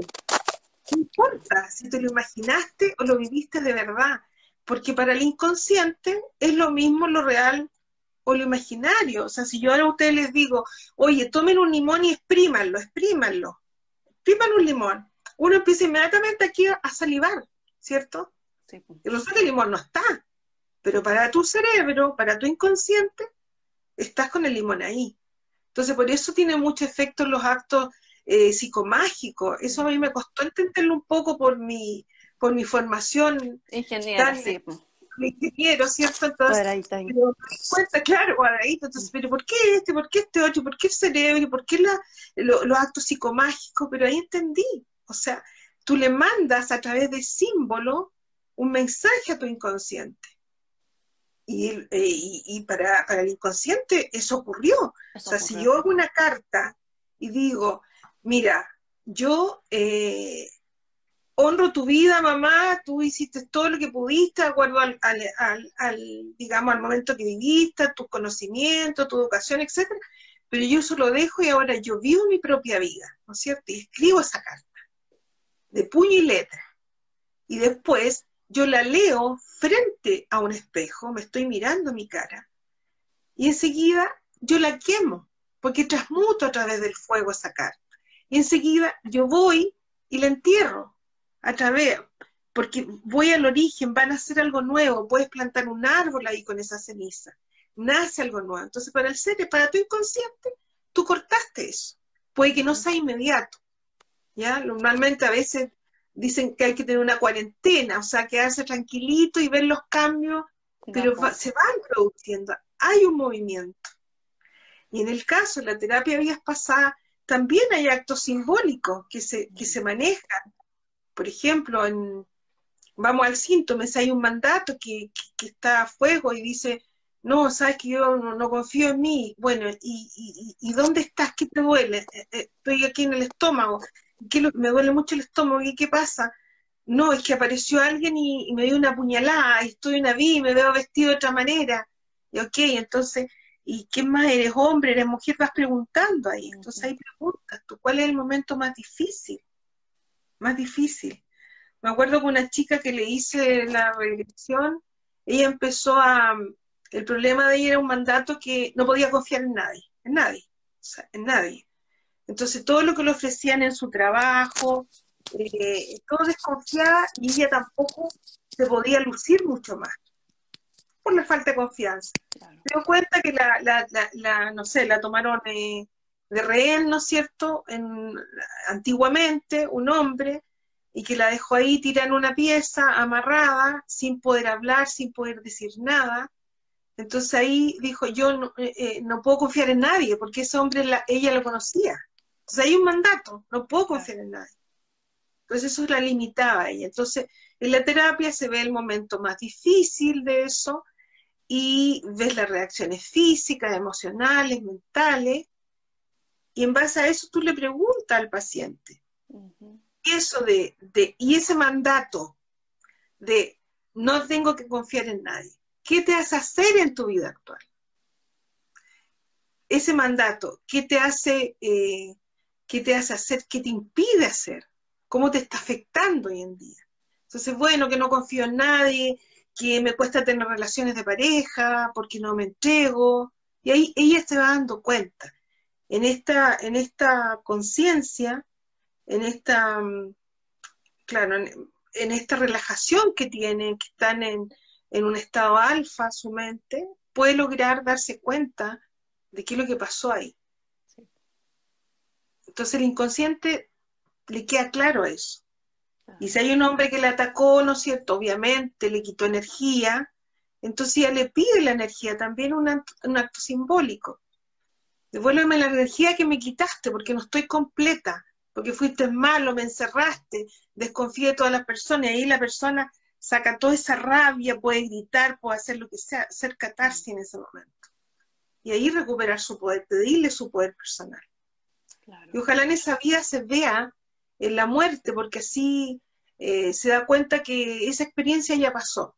No importa si te lo imaginaste o lo viviste de verdad, porque para el inconsciente es lo mismo lo real o lo imaginario. O sea, si yo ahora a ustedes les digo, oye, tomen un limón y exprímanlo, exprímanlo, expriman un limón, uno empieza inmediatamente aquí a, salivar, ¿cierto? Sí. Y resulta que el limón no está, pero para tu cerebro, para tu inconsciente, estás con el limón ahí. Entonces, por eso tiene mucho efecto los actos eh, psicomágicos. Eso a mí me costó entenderlo un poco por mi, por mi formación. Ingeniero, sí ingeniero, ¿cierto? Entonces, pero cuenta, claro, cuadradito, entonces, pero ¿por qué este? ¿Por qué este otro? ¿Por qué el cerebro? ¿Por qué los actos psicomágicos? Pero ahí entendí, o sea, tú le mandas a través de símbolo un mensaje a tu inconsciente. Y, eh, para, el inconsciente eso ocurrió. o sea, si yo hago una carta y digo, mira, yo eh, honro tu vida, mamá, tú hiciste todo lo que pudiste de acuerdo al, digamos, al momento que viviste, tus conocimientos, tu educación, etcétera, pero yo eso lo dejo y ahora yo vivo mi propia vida, ¿no es cierto? Y escribo esa carta, de puño y letra. Y después yo la leo frente a un espejo, me estoy mirando mi cara, y enseguida yo la quemo, porque transmuto a través del fuego esa carta. Y enseguida yo voy y la entierro, a través, porque voy al origen, van a hacer algo nuevo, puedes plantar un árbol ahí con esa ceniza, nace algo nuevo. Entonces, para el ser, para tu inconsciente, tú cortaste eso. Puede que no sea inmediato. ¿ya? Normalmente a veces dicen que hay que tener una cuarentena, o sea, quedarse tranquilito y ver los cambios, pero se van produciendo. Hay un movimiento. Y en el caso de la terapia vías pasada, también hay actos simbólicos que se, que se manejan por ejemplo, en, vamos al síntoma, si hay un mandato que, está a fuego y dice, no, sabes que yo no, confío en mí, bueno, ¿y, y, dónde estás? ¿Qué te duele? Eh, eh, estoy aquí en el estómago, ¿Qué, me duele mucho el estómago, ¿y qué pasa? No, es que apareció alguien y, me dio una puñalada, y estoy una vi y me veo vestido de otra manera. Y ok, entonces, ¿y qué más? ¿Eres hombre? ¿Eres mujer? Vas preguntando ahí. Entonces hay preguntas, ¿tú cuál es el momento más difícil? más difícil. Me acuerdo que una chica que le hice la regresión, ella empezó a... El problema de ella era un mandato que no podía confiar en nadie, en nadie, o sea, en nadie. Entonces todo lo que le ofrecían en su trabajo, eh, todo desconfiaba y ella tampoco se podía lucir mucho más por la falta de confianza. Se dio cuenta que la, la, la, no sé, la tomaron eh, de rehén, ¿no es cierto?, en, antiguamente, un hombre, y que la dejó ahí tirada en una pieza, amarrada, sin poder hablar, sin poder decir nada. Entonces ahí dijo, yo no, eh, eh, no puedo confiar en nadie, porque ese hombre ella lo conocía. Entonces hay un mandato, no puedo confiar en nadie. Entonces eso la limitaba a ella. Entonces en la terapia se ve el momento más difícil de eso y ves las reacciones físicas, emocionales, mentales, y en base a eso tú le preguntas al paciente. Eso de, y ese mandato de no tengo que confiar en nadie, ¿qué te hace hacer en tu vida actual? Ese mandato, ¿qué te hace, eh, qué te hace hacer, qué te impide hacer? ¿Cómo te está afectando hoy en día? Entonces, bueno, que no confío en nadie, que me cuesta tener relaciones de pareja, porque no me entrego. Y ahí ella se va dando cuenta en esta, en esta conciencia, en esta, mm, claro, en, esta relajación que tienen, que están en, un estado alfa su mente, puede lograr darse cuenta de qué es lo que pasó ahí. Entonces el inconsciente le queda claro eso. Y si hay un hombre que le atacó, ¿no es cierto? Obviamente le quitó energía, entonces ya le pide la energía, también un acto simbólico devuélveme la energía que me quitaste, porque no estoy completa, porque fuiste malo, me encerraste, desconfíe de todas las personas, y ahí la persona saca toda esa rabia, puede gritar, puede hacer lo que sea, hacer catarsis en ese momento. Y ahí recuperar su poder, pedirle su poder personal. Y ojalá en esa vida se vea en la muerte, porque así eh, se da cuenta que esa experiencia ya pasó.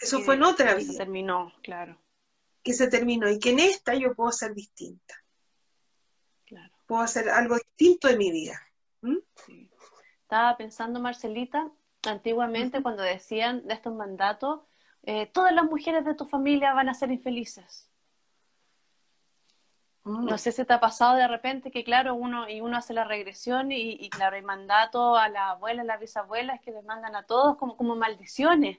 Eso fue en otra que vida. Se terminó, claro. Que se terminó y que en esta yo puedo ser distinta. Claro. Puedo hacer algo distinto de mi vida. Sí. Estaba pensando, Marcelita, antiguamente cuando decían de estos mandatos, eh, todas las mujeres de tu familia van a ser infelices. Mm. No sé si te ha pasado de repente que, claro, uno y uno hace la regresión y, y claro, hay mandato a las abuelas, a las bisabuelas que les mandan a todos como, como maldiciones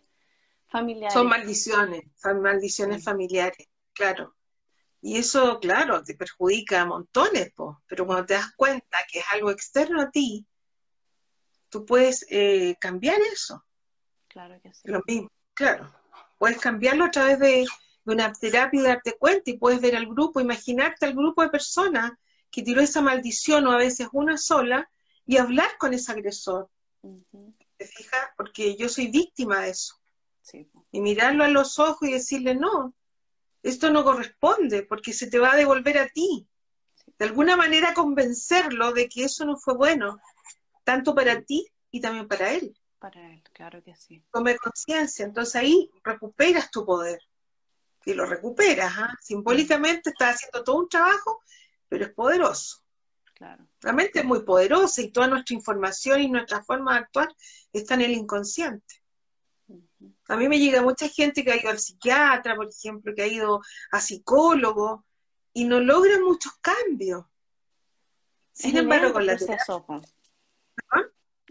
familiares. Son maldiciones, son maldiciones Sí. familiares, claro. Y eso, claro, te perjudica a montones, po. pero cuando te das cuenta que es algo externo a ti, tú puedes eh, cambiar eso. Claro que sí. Lo mismo, claro. Puedes cambiarlo a través de, de una terapia y darte cuenta y puedes ver al grupo, imaginarte al grupo de personas que tiró esa maldición o a veces una sola y hablar con ese agresor. ¿Te fijas? Porque yo soy víctima de eso. Sí. Y mirarlo a los ojos y decirle, no, esto no corresponde porque se te va a devolver a ti. De alguna manera convencerlo de que eso no fue bueno, tanto para ti y también para él. para él, claro que sí. tome conciencia. Entonces ahí recuperas tu poder. Y lo recuperas, ¿ah? Simbólicamente estás haciendo todo un trabajo, pero es poderoso. Claro. La mente es muy poderosa y toda nuestra información y nuestra forma de actuar está en el inconsciente. A mí me llega mucha gente que ha ido al psiquiatra, por ejemplo, que ha ido a psicólogo y no logra muchos cambios. Sin es embargo, con la terapia.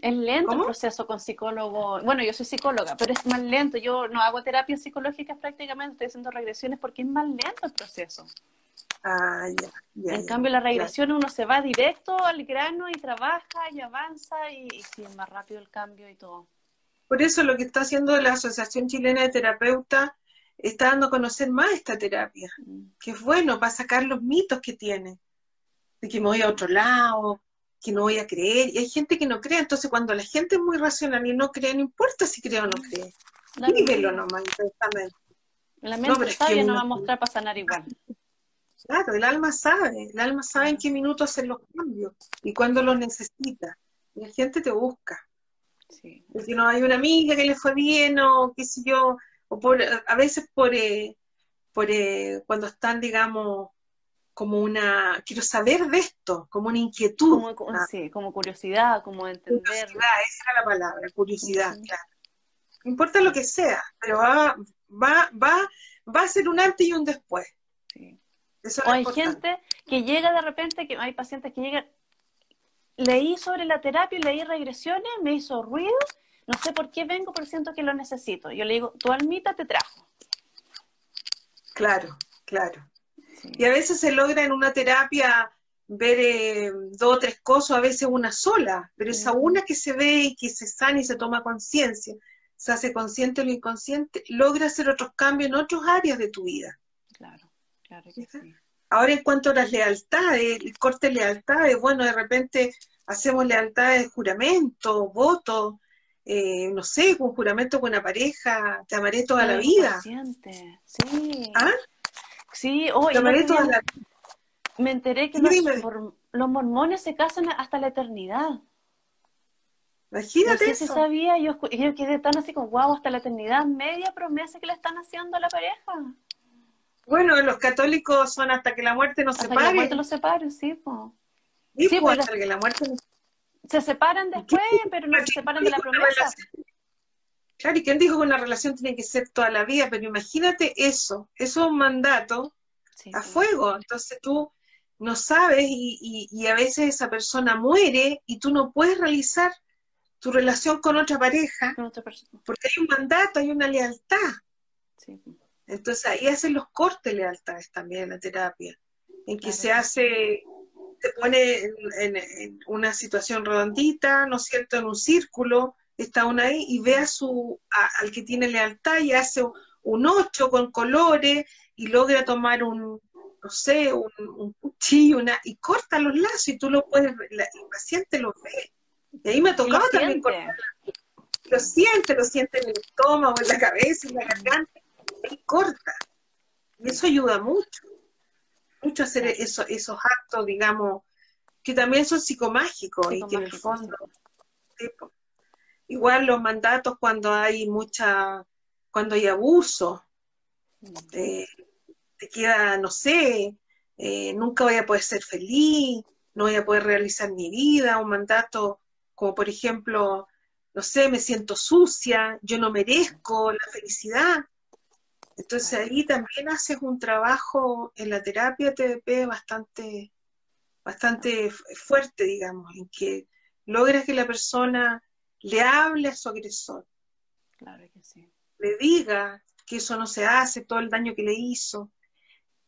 Es lento ¿Cómo? el proceso con psicólogo. Bueno, yo soy psicóloga, pero es más lento. Yo no hago terapias psicológicas prácticamente, estoy haciendo regresiones porque es más lento el proceso. ah, ya, ya, en ya, cambio, la regresión uno se va directo al grano y trabaja y avanza y, y sí, es más rápido el cambio y todo. Por eso lo que está haciendo la Asociación Chilena de Terapeutas está dando a conocer más esta terapia, Mm, que es bueno para sacar los mitos que tiene, de que me voy a otro lado, que no voy a creer. Y hay gente que no cree, entonces cuando la gente es muy racional y no cree, no importa si cree o no cree. Vívelo nomás intensamente. La No, mente es sabia que nos uno- va a mostrar para sanar igual. Claro, el alma sabe, el alma sabe en qué minuto hacer los cambios y cuándo los necesita. Y la gente te busca. Sí. porque no hay una amiga que le fue bien o qué sé yo, o por, a veces por, eh, por eh, cuando están, digamos, como una, quiero saber de esto, como una inquietud, Como, como- sí, como curiosidad, como entender. curiosidad, esa era la palabra, curiosidad, claro. No importa lo que sea, pero va, va, va, va a ser un antes y un después. Sí. Eso es O hay importante. gente que llega de repente, que hay pacientes que llegan, leí sobre la terapia, leí regresiones, me hizo ruido, no sé por qué vengo, pero siento que lo necesito. Yo le digo, tu almita te trajo. Claro, claro. Sí. Y a veces se logra en una terapia ver eh, dos o tres cosas, a veces una sola, pero esa una que se ve y que se sana y se toma conciencia, se hace consciente lo inconsciente, logra hacer otros cambios en otras áreas de tu vida. Claro, claro que sí. Ahora en cuanto a las lealtades, el corte de lealtades, bueno, de repente hacemos lealtades de juramento, voto, eh, no sé, un juramento con una pareja, te amaré toda la vida. inconsciente, Sí. ¿Ah? Sí, oh, la me enteré que Sí, los, mormones se casan hasta la eternidad. No Imagínate sé si eso. sabía, yo, yo quedé tan así como, wow, hasta la eternidad, media promesa que le están haciendo a la pareja. Bueno, los católicos son hasta que la muerte nos Hasta que la separe. muerte los separe, sí, po. Sí, Sí, pues, pues, hasta que la muerte nos Se separan después, pero no se separan de la promesa. Claro, ¿y quién dijo que una relación tiene que ser toda la vida? Pero imagínate eso, eso es un mandato Sí, a fuego. Entonces tú no sabes y, y- y a veces esa persona muere y tú no puedes realizar tu relación con otra pareja Con otra persona. porque hay un mandato, hay una lealtad. Sí. Entonces ahí hacen los cortes de lealtades también en la terapia, en que Claro. se hace, se pone en, en- en una situación redondita, ¿no es cierto?, en un círculo, está uno ahí y ve a su, a- al que tiene lealtad y hace un ocho con colores y logra tomar un, no sé, un, un cuchillo una, y corta los lazos y tú lo puedes, la- el paciente lo ve. Y ahí me ha lo tocado también siente. cortar lo siente, lo siente en el estómago, en la cabeza, en la garganta, y corta. Y eso ayuda mucho, mucho hacer eso, esos actos, digamos, que también son psicomágicos y que en el fondo, sí. Igual los mandatos cuando hay mucha, cuando hay abuso, eh, te queda, no sé, eh, nunca voy a poder ser feliz, no voy a poder realizar mi vida, un mandato como por ejemplo, no sé, me siento sucia, yo no merezco la felicidad. Entonces ahí también haces un trabajo en la terapia TDP bastante, bastante fuerte, digamos, en que logras que la persona le hable a su agresor. Claro que sí. Le diga que eso no se hace, todo el daño que le hizo.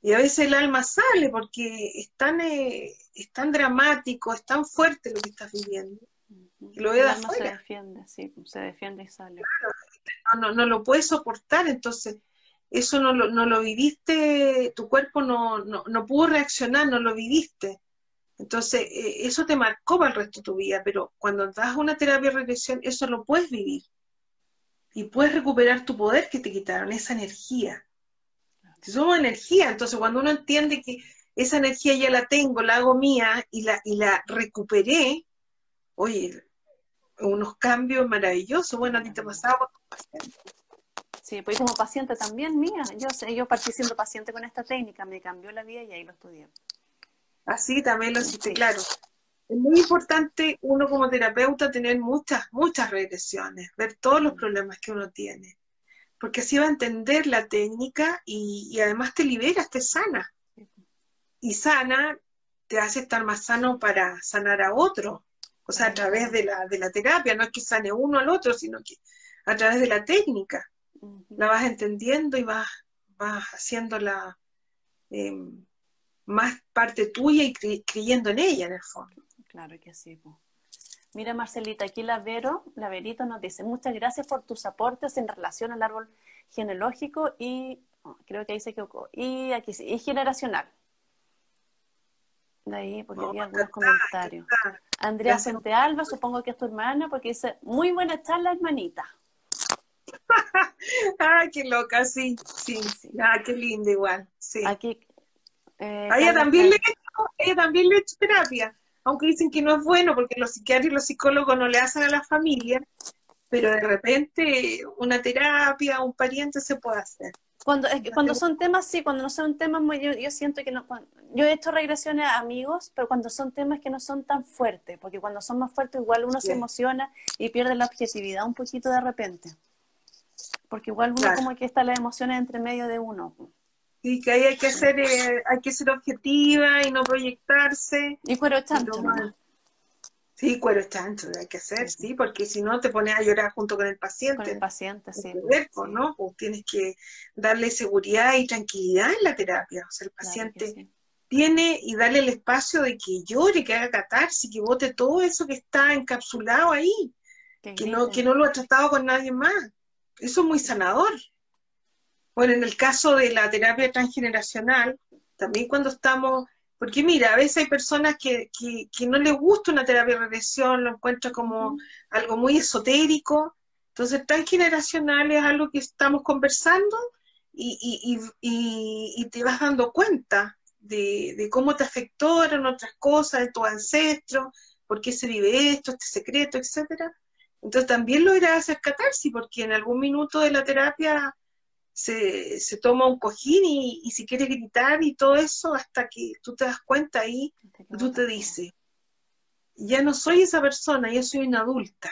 Y a veces el alma sale porque es tan, eh, es tan dramático, es tan fuerte lo que estás viviendo. lo el alma se defiende, sí, se defiende y sale. no, no, lo puedes soportar, entonces eso no lo, no lo viviste, tu cuerpo no, no, no pudo reaccionar, no lo viviste. Entonces, eh, eso te marcó para el resto de tu vida, pero cuando das una terapia de regresión, eso lo puedes vivir. Y puedes recuperar tu poder que te quitaron, esa energía. Si somos energía, entonces cuando uno entiende que esa energía ya la tengo, la hago mía y la, y la recuperé, oye, unos cambios maravillosos. Bueno, a ti te pasaba. Sí, pues como paciente también mía. Yo sé, yo partí siendo paciente con esta técnica, me cambió la vida y ahí lo estudié. Así también lo hiciste, claro. Es muy importante uno como terapeuta tener muchas, muchas regresiones, ver todos los problemas que uno tiene porque así va a entender la técnica y, además te liberas, te sana. Y sana te hace estar más sano para sanar a otro, o sea, a través de la, de la terapia, no es que sane uno al otro, sino que a través de la técnica. La vas entendiendo y vas, vas haciéndola em, más parte tuya y creyendo en ella, en el fondo. Claro que sí. pues. Mira, Marcelita, aquí la Vero, la Verito nos dice, muchas gracias por tus aportes en relación al árbol genealógico y, oh, creo que ahí se equivocó, y aquí sí, y generacional. De ahí, porque había algunos comentarios. Andrea Alba, supongo que es tu hermana, porque dice, muy buena charla, hermanita. Ay, qué loca, sí, sí, sí. Ah, qué linda igual, sí. Aquí, eh, ella, también le, ella también le hecho terapia aunque dicen que no es bueno porque los psiquiatras y los psicólogos no le hacen a la familia, pero de repente una terapia, un pariente se puede hacer. Cuando, cuando son temas, sí, cuando no son temas, yo, yo siento que no, yo he hecho regresiones a amigos, pero cuando son temas que no son tan fuertes, porque cuando son más fuertes igual uno se emociona y pierde la objetividad un poquito de repente, porque igual uno como que está las emociones entre medio de uno. Sí, que ahí hay que ser, eh, hay que ser objetiva y no proyectarse. Y cuero chancho. Sí, cuero chancho hay que hacer, sí. porque si no te pones a llorar junto con el paciente. Con el paciente, sí. ¿no? Pues tienes que darle seguridad y tranquilidad en la terapia. O sea, el paciente tiene y darle el espacio de que llore, que haga catarsis, que bote todo eso que está encapsulado ahí, que, no, que no lo ha tratado con nadie más. Eso es muy sanador. Bueno, en el caso de la terapia transgeneracional, también cuando estamos, porque mira, a veces hay personas que, que, no les gusta una terapia de regresión, lo encuentran como algo muy esotérico, entonces transgeneracional es algo que estamos conversando y, y, y, te vas dando cuenta de, de, cómo te afectó, eran otras cosas, de tu ancestro, por qué se vive esto, este secreto, etcétera. Entonces también lo irás a hacer catarsis, porque en algún minuto de la terapia se, se toma un cojín y, y, si quiere gritar y todo eso, hasta que tú te das cuenta ahí, y tú te dices, ya no soy esa persona, ya soy una adulta.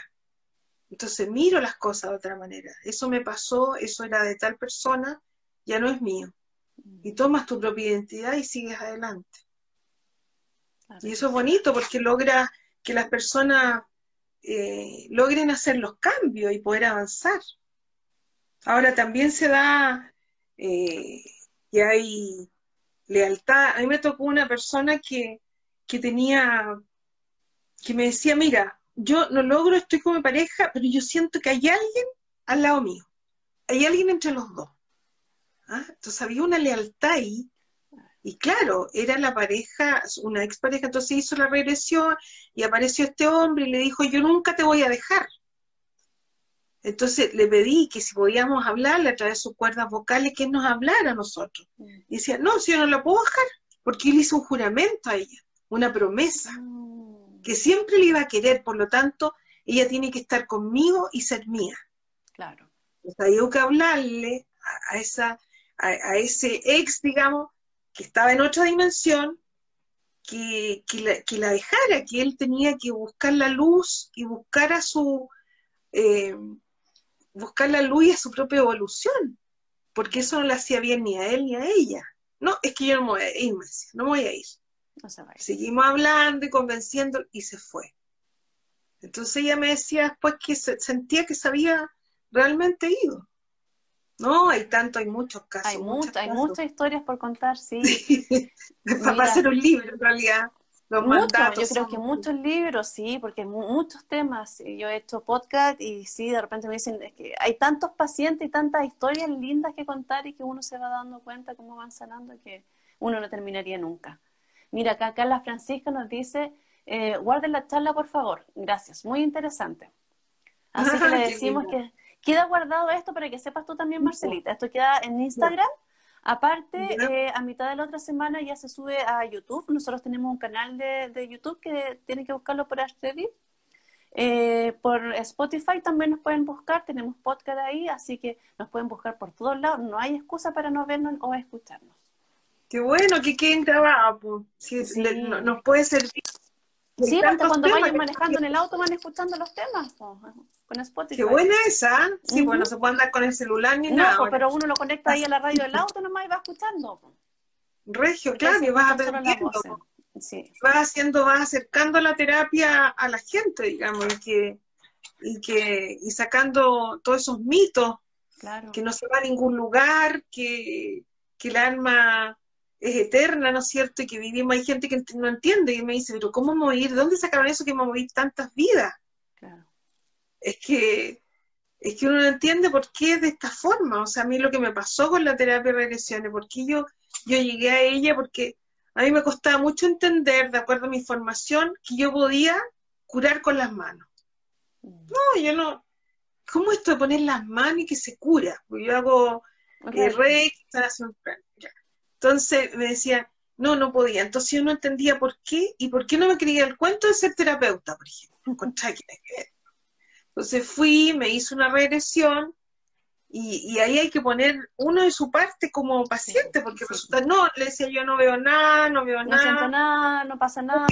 Entonces miro las cosas de otra manera. Eso me pasó, eso era de tal persona, ya no es mío. Mm. Y tomas tu propia identidad y sigues adelante. Y eso es bonito porque logra que las personas eh, logren hacer los cambios y poder avanzar. Ahora también se da eh, que hay lealtad. A mí me tocó una persona que, que tenía, que me decía, mira, yo no logro, estoy con mi pareja, pero yo siento que hay alguien al lado mío. Hay alguien entre los dos. ¿Ah? Entonces había una lealtad ahí. Y claro, era la pareja, una expareja, entonces hizo la regresión y apareció este hombre y le dijo, yo nunca te voy a dejar. Entonces le pedí que si podíamos hablarle a través de sus cuerdas vocales, que nos hablara a nosotros. Mm. Y decía, no, si yo no la puedo bajar, porque él hizo un juramento a ella, una promesa, mm. que siempre le iba a querer, por lo tanto, ella tiene que estar conmigo y ser mía. Claro. Entonces hay que hablarle a, esa, a, ese ex, digamos, que estaba en otra dimensión, que, la, dejara, que él tenía que buscar la luz y buscar a su, eh, buscar la luz y a su propia evolución, porque eso no le hacía bien ni a él ni a ella. No, es que yo no me voy a ir, no me voy a ir. Seguimos hablando y convenciendo y se fue. Entonces ella me decía después que sentía que se había realmente ido. No, hay tanto, hay muchos casos. Hay, hay muchas historias por contar, sí. Va a ser un libro en realidad. Los yo creo que muchos libros, sí, porque muchos temas. Yo he hecho podcast y sí, de repente me dicen que hay tantos pacientes y tantas historias lindas que contar y que uno se va dando cuenta cómo van sanando que uno no terminaría nunca. Mira, acá Carla Francisca nos dice, eh, guarden la charla, por favor. Gracias, muy interesante. Así que le decimos que queda guardado esto para que sepas tú también, Marcelita. Esto queda en Instagram. Aparte, eh, a mitad de la otra semana ya se sube a YouTube. Nosotros tenemos un canal de, YouTube que tienen que buscarlo por Hashtag. Eh, por Spotify también nos pueden buscar, tenemos podcast ahí, así que nos pueden buscar por todos lados. No hay excusa para no vernos o escucharnos. Qué bueno que queden grabados, si nos puede servir. Sí, porque cuando vayan manejando en el auto van escuchando los temas con Spotify. Qué buena esa. Sí, bueno, pues, no se puede andar con el celular ni nada. No, pero uno lo conecta ahí a la radio del auto nomás y va escuchando. Regio, claro, y vas aprendiendo. Sí. Vas haciendo, vas acercando la terapia a la gente, digamos, y que, y que, y sacando todos esos mitos, claro. que no se va a ningún lugar, que, que el alma es eterna, ¿no es cierto? Y que vivimos, hay gente que no entiende y me dice, pero ¿cómo morir? ¿De dónde sacaron eso que a morir tantas vidas? Claro. Es que, es que uno no entiende por qué de esta forma. O sea, a mí lo que me pasó con la terapia de regresiones, porque yo, yo llegué a ella porque a mí me costaba mucho entender, de acuerdo a mi formación, que yo podía curar con las manos. Mm. No, yo no. ¿Cómo esto de poner las manos y que se cura? Porque yo hago eh, reiki, sanación entonces me decía, no, no podía. Entonces yo no entendía por qué y por qué no me creía el cuento de ser terapeuta, por ejemplo. Entonces fui, me hice una regresión y, ahí hay que poner uno de su parte como paciente, porque resulta, no, le decía yo no veo nada, no veo nada. No siento nada, no pasa nada.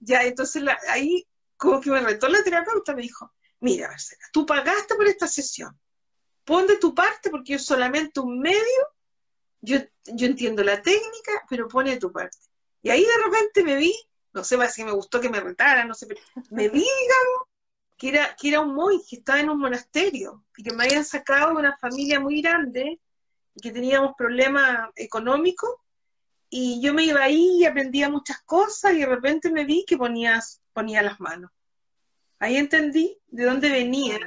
Ya, entonces ahí como que me retó la terapeuta, me dijo, mira, Marcela, tú pagaste por esta sesión, pon de tu parte porque es solamente un medio yo, yo entiendo la técnica, pero pone tu parte. Y ahí de repente me vi, no sé si me gustó que me retara, no sé, pero me vi, digamos, que era, que era un monje, que estaba en un monasterio, y que me habían sacado de una familia muy grande, y que teníamos problemas económicos, y yo me iba ahí y aprendía muchas cosas, y de repente me vi que ponías, ponía las manos. Ahí entendí de dónde venía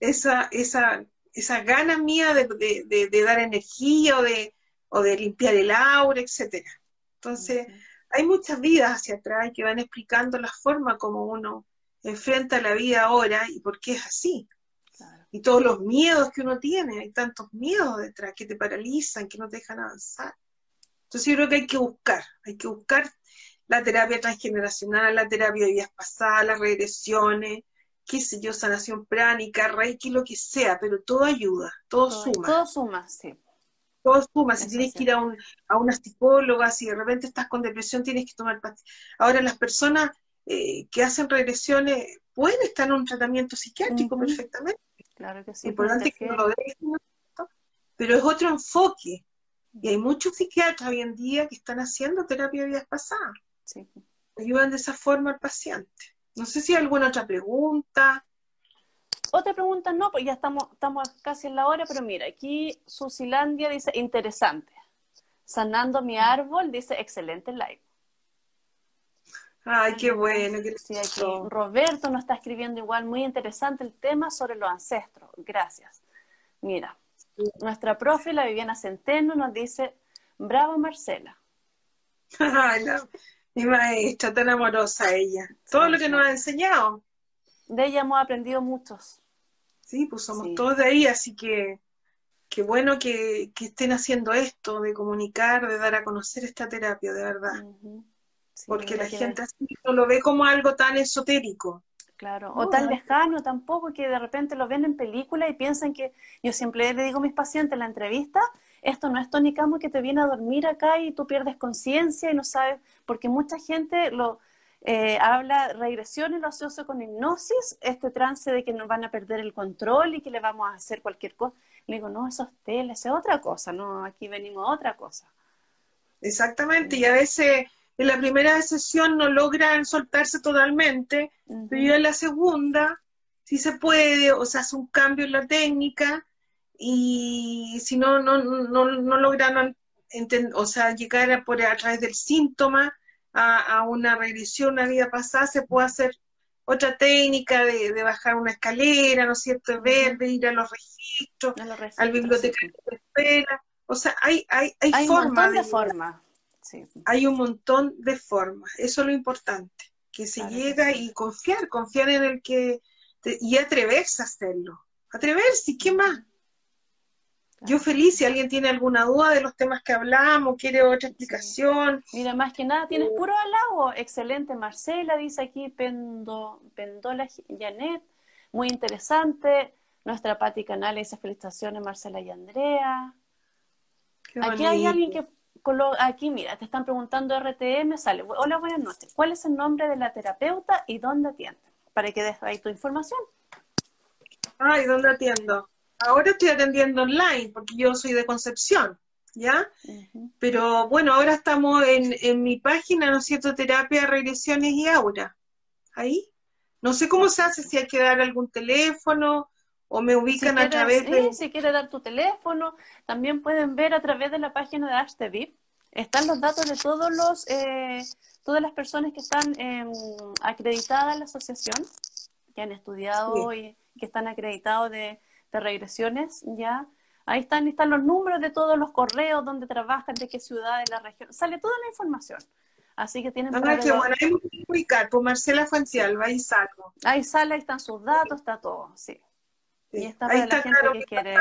esa, esa esa ganas mía de, dar energía o de, o de limpiar el aura, etcétera. Entonces, hay muchas vidas hacia atrás que van explicando la forma como uno enfrenta la vida ahora y por qué es así. Y todos los miedos que uno tiene, hay tantos miedos detrás que te paralizan, que no te dejan avanzar. Entonces yo creo que hay que buscar, hay que buscar la terapia transgeneracional, la terapia de vidas pasadas, las regresiones, qué sé yo, sanación pránica, reiki, lo que sea, pero todo ayuda, todo, suma. Todo suma, sí. Todo suma, si tienes que ir a, un, a una psicóloga, si de repente estás con depresión, tienes que tomar pastillas. Ahora, las personas eh, que hacen regresiones pueden estar en un tratamiento psiquiátrico perfectamente. Claro que sí. Importante que no lo dejen, pero es otro enfoque. Y hay muchos psiquiatras hoy en día que están haciendo terapia de vidas pasadas. Sí. Ayudan de esa forma al paciente. No sé si hay alguna otra pregunta. Otra pregunta no, pues ya estamos, estamos casi en la hora, pero mira, aquí Susilandia dice, interesante. Sanando mi árbol dice, excelente live. Ay, qué bueno. sí, aquí Roberto nos está escribiendo igual, muy interesante el tema sobre los ancestros. Gracias. Mira, nuestra profe, la Viviana Centeno, nos dice, bravo Marcela. Ay, mi maestra, tan amorosa ella. Todo lo que nos ha enseñado. De ella hemos aprendido muchos. Sí, pues somos todos de ahí, así que qué bueno que, estén haciendo esto, de comunicar, de dar a conocer esta terapia, de verdad. Porque la gente así no lo ve como algo tan esotérico. Claro, o tan lejano tampoco que de repente lo ven en película y piensan que, yo siempre le digo a mis pacientes en la entrevista, esto no es Tony Camo que te viene a dormir acá y tú pierdes conciencia y no sabes, porque mucha gente lo eh, habla regresión y lo asocia con hipnosis, este trance de que nos van a perder el control y que le vamos a hacer cualquier cosa. Le digo, no, eso es tele, eso es otra cosa, no, aquí venimos a otra cosa. Exactamente, y a veces en la primera sesión no logran soltarse totalmente, pero ya en la segunda sí se puede, o sea, hace un cambio en la técnica y si no, no, no, no logran o sea, llegar a, por, a través del síntoma a, una regresión, a vida pasada, se puede hacer otra técnica de, bajar una escalera, ¿no es cierto?, de ver, de ir a los registros, al bibliotecario de espera. O sea, hay, hay, hay, hay montón de formas. Hay un montón de formas, eso es lo importante, que se llega y confiar, confiar en el que, y atreverse a hacerlo, atreverse, ¿y qué más? Yo feliz, si alguien tiene alguna duda de los temas que hablamos, quiere otra explicación. Mira, más que nada, tienes puro halago. Excelente, Marcela, dice aquí Pendo, Pendola Janet. Muy interesante. Nuestra Pati Canales dice felicitaciones, Marcela y Andrea. aquí hay alguien que aquí, mira, te están preguntando RTM, sale, hola, buenas noches, ¿cuál es el nombre de la terapeuta y dónde atiende? Para que dejes ahí tu información. Ay, ¿dónde atiendo? Ahora estoy atendiendo online, porque yo soy de Concepción, ¿ya? Pero bueno, ahora estamos en, en mi página, ¿no es cierto? Terapia, regresiones y aura. Ahí. No sé cómo se hace, si hay que dar algún teléfono, o me ubican a través de... si quiere dar tu teléfono, también pueden ver a través de la página de HTV. Están los datos de todos los, eh, todas las personas que están em, acreditadas en la asociación, que han estudiado y que están acreditados de, regresiones, ya. Ahí están, están los números de todos los correos, donde trabajan, de qué ciudad, de la región. Sale toda la información. Así que tienen... Ah, qué bueno, ahí ubicar, por Marcela Fuentealba, ahí salgo. Ahí sale, ahí están sus datos, está todo, sí. Está para la gente que, quiere.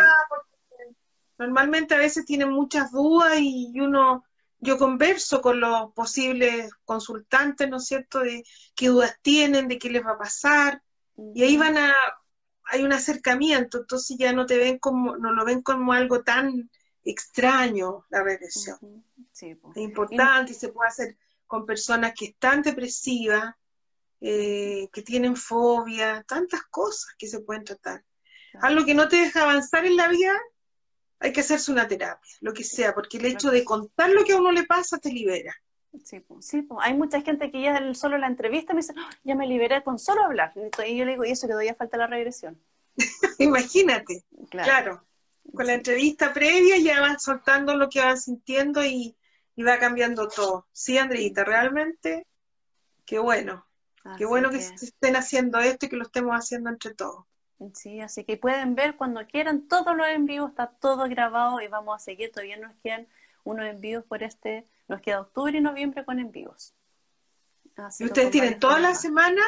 Normalmente a veces tienen muchas dudas y uno, yo converso con los posibles consultantes, ¿no es cierto?, de qué dudas tienen, de qué les va a pasar. Y ahí van a, hay un acercamiento, entonces ya no te ven como, no lo ven como algo tan extraño la regresión. Es importante y... se puede hacer con personas que están depresivas, eh, que tienen fobia, tantas cosas que se pueden tratar algo que no te deja avanzar en la vida, hay que hacerse una terapia, lo que sea, porque el hecho de contar lo que a uno le pasa te libera. Sí, sí hay mucha gente que ya solo la entrevista me dice, ya me liberé con solo hablar. Y yo le digo, y eso que todavía falta la regresión. Imagínate, claro. Con la entrevista previa ya van soltando lo que van sintiendo y, va cambiando todo. Sí, Andreita, realmente, qué bueno. qué bueno que, que estén haciendo esto y que lo estemos haciendo entre todos. Sí, así que pueden ver cuando quieran todos los envíos, está todo grabado y vamos a seguir, todavía nos quedan unos envíos por este, nos queda octubre y noviembre con envíos. ¿Y ustedes tienen toda la semana?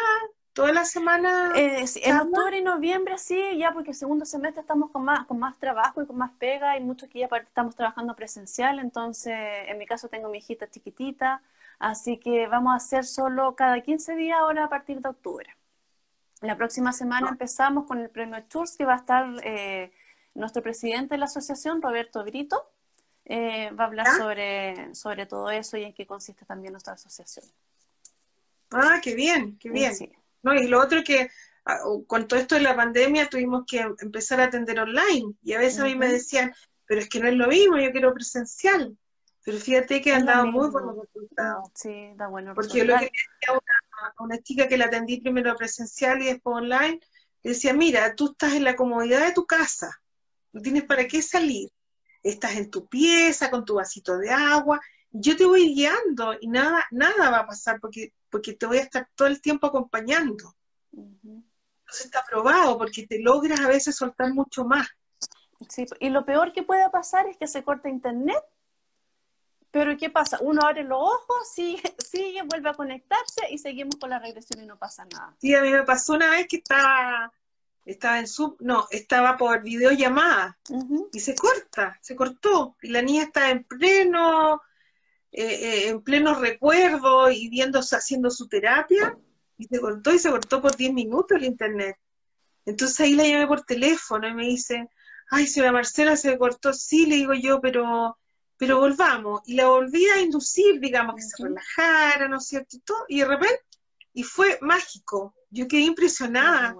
¿Toda la semana? Eh, en octubre y noviembre sí, ya porque el segundo semestre estamos con más, con más trabajo y con más pega y muchos que ya estamos trabajando presencial, entonces en mi caso tengo mi hijita chiquitita, así que vamos a hacer solo cada 15 días ahora a partir de octubre. La próxima semana empezamos con el premio Churs, que va a estar eh, nuestro presidente de la asociación, Roberto Brito. Eh, va a hablar sobre, sobre todo eso y en qué consiste también nuestra asociación. Ah, qué bien, qué bien. No, y lo otro que ah, con todo esto de la pandemia tuvimos que empezar a atender online y a veces a mí me decían, pero es que no es lo mismo, yo quiero presencial. Pero fíjate que han dado muy buenos resultados. Sí, da bueno. Porque lo que decía una a una chica que la atendí primero presencial y después online, le decía, mira, tú estás en la comodidad de tu casa, no tienes para qué salir, estás en tu pieza con tu vasito de agua, yo te voy guiando y nada, nada va a pasar porque, porque te voy a estar todo el tiempo acompañando. Entonces está probado porque te logras a veces soltar mucho más. Sí, y lo peor que puede pasar es que se corta internet pero ¿qué pasa? Uno abre los ojos, sigue, sigue, vuelve a conectarse y seguimos con la regresión y no pasa nada. Sí, a mí me pasó una vez que estaba, estaba en sub, no, estaba por videollamada y se corta, se cortó. Y la niña está en pleno, eh, eh, en pleno recuerdo y viendo, haciendo su terapia Y se cortó y se cortó por 10 minutos el internet. Entonces ahí la llamé por teléfono y me dice, ay, señora Marcela, se cortó. Sí, le digo yo, pero, pero volvamos. Y la volví a inducir, digamos, que se relajara, ¿no es cierto? Y, todo, y de repente, y fue mágico. Yo quedé impresionada.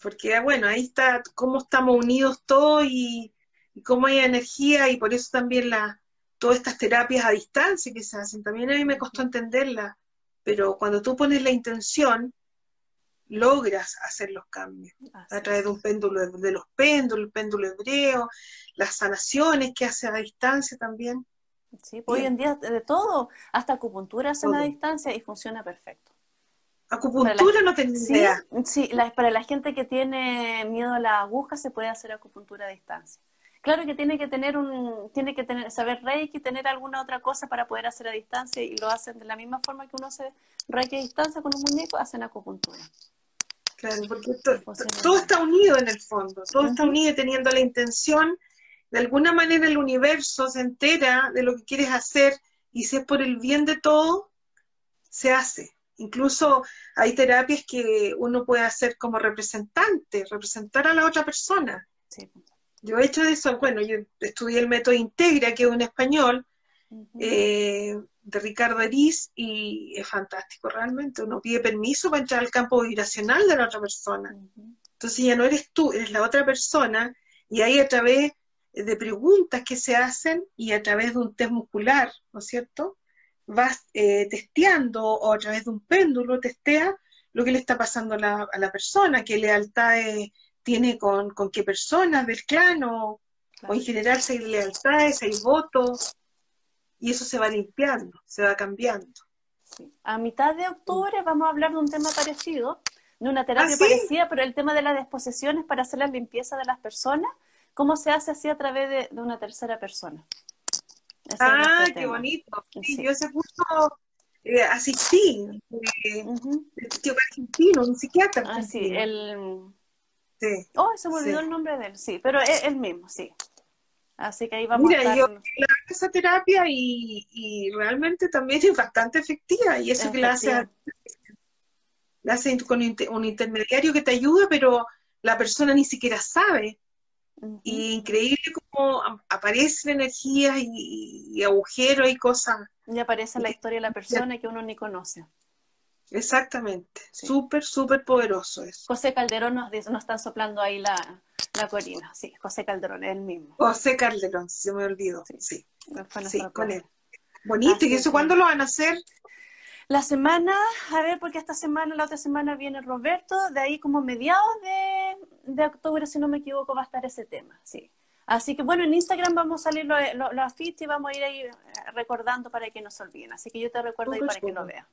Porque, bueno, ahí está cómo estamos unidos todos y, y cómo hay energía y por eso también la, todas estas terapias a distancia que se hacen. También a mí me costó entenderla, pero cuando tú pones la intención, logras hacer los cambios a través de un péndulo de, los péndulos, el péndulo hebreo, las sanaciones que hace a distancia también. Sí, hoy en día de todo, hasta acupuntura hacen a distancia y funciona perfecto. Acupuntura no tenía idea. Sí, para la gente que tiene miedo a la aguja se puede hacer acupuntura a distancia. Claro que tiene que tener un, tiene que tener, saber Reiki, tener alguna otra cosa para poder hacer a distancia y lo hacen de la misma forma que uno hace Reiki a distancia con un muñeco, hacen acupuntura. Claro, porque todo está unido en el fondo, todo está unido teniendo la intención, de alguna manera el universo se entera de lo que quieres hacer y si es por el bien de todo, se hace. Incluso hay terapias que uno puede hacer como representante, representar a la otra persona. Sí. Yo he hecho eso, bueno, yo estudié el método Integra, que es un español, eh, de Ricardo Eriz, y es fantástico realmente. Uno pide permiso para entrar al campo vibracional de la otra persona. Entonces ya no eres tú, eres la otra persona, y ahí a través de preguntas que se hacen y a través de un test muscular, ¿no es cierto? Vas eh, testeando o a través de un péndulo testea lo que le está pasando a la, a la persona, qué lealtades tiene con, qué personas del clan o, en general si hay lealtades, hay votos y eso se va limpiando, se va cambiando. A mitad de octubre vamos a hablar de un tema parecido, de una terapia ¿Ah, parecida, pero el tema de las disposiciones para hacer la limpieza de las personas, cómo se hace así a través de, una tercera persona. ah, qué bonito. Sí, Yo ese curso eh, asistí, eh, argentino, un psiquiatra. Ah, sí, el Sí. Oh, se me olvidó el nombre de él, sí, pero es el mismo, sí. Así que ahí vamos a estar... yo esa terapia y, realmente también es bastante efectiva y eso que la hace, la hace con un intermediario que te ayuda, pero la persona ni siquiera sabe. Y increíble cómo aparecen energías y, agujeros y cosas. Y aparece la historia de la persona que uno ni conoce. Exactamente, súper, súper poderoso eso. José Calderón nos, dice, nos está soplando ahí la, la corina, sí, José Calderón, es el mismo. José Calderón, se me olvidó, sí, sí, con él. Bonito, ¿y eso cuándo lo van a hacer? La semana, a ver, porque esta semana, la otra semana viene Roberto, de ahí como mediados de, de octubre, si no me equivoco, va a estar ese tema, sí. Así que bueno, en Instagram vamos a salir los lo, lo afiches y vamos a ir ahí eh, recordando para que no se olviden. Así que yo te recuerdo ahí para que lo veas.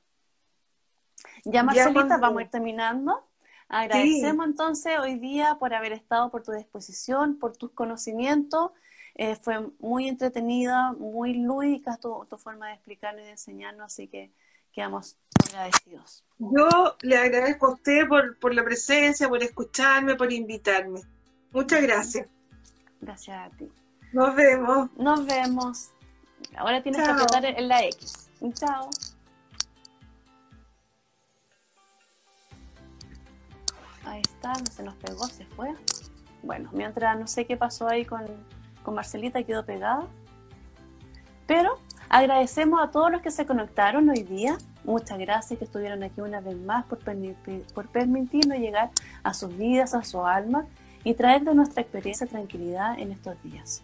Ya Marcelita, vamos a ir terminando. Agradecemos entonces hoy día por haber estado, por tu disposición, por tus conocimientos. Eh, fue muy entretenida, muy lúdica tu, forma de explicarnos y de enseñarnos, así que quedamos agradecidos. Yo le agradezco a usted por, por la presencia, por escucharme, por invitarme. Muchas gracias. Gracias a ti. Nos vemos. Nos vemos. Ahora tienes que apretar en la X. Chao. Ahí está, no se nos pegó, se fue. Bueno, mientras no sé qué pasó ahí con, con Marcelita, quedó pegada. Pero agradecemos a todos los que se conectaron hoy día. Muchas gracias que estuvieron aquí una vez más por, por permitirnos llegar a sus vidas, a su alma y traer de nuestra experiencia tranquilidad en estos días.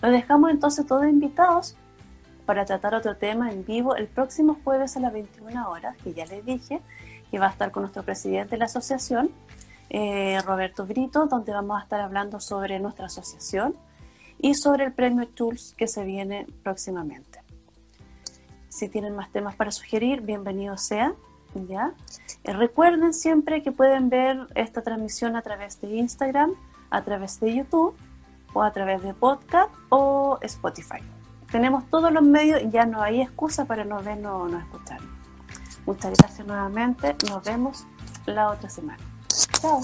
Los dejamos entonces todos invitados para tratar otro tema en vivo el próximo jueves a las 21 horas, que ya les dije, que va a estar con nuestro presidente de la asociación, eh, Roberto Brito, donde vamos a estar hablando sobre nuestra asociación y sobre el premio Tools que se viene próximamente. Si tienen más temas para sugerir, bienvenido sea. ¿ya? Eh, recuerden siempre que pueden ver esta transmisión a través de Instagram, a través de YouTube o a través de podcast o Spotify. Tenemos todos los medios y ya no hay excusa para no vernos o no escucharnos. Muchas gracias nuevamente. Nos vemos la otra semana. Chao.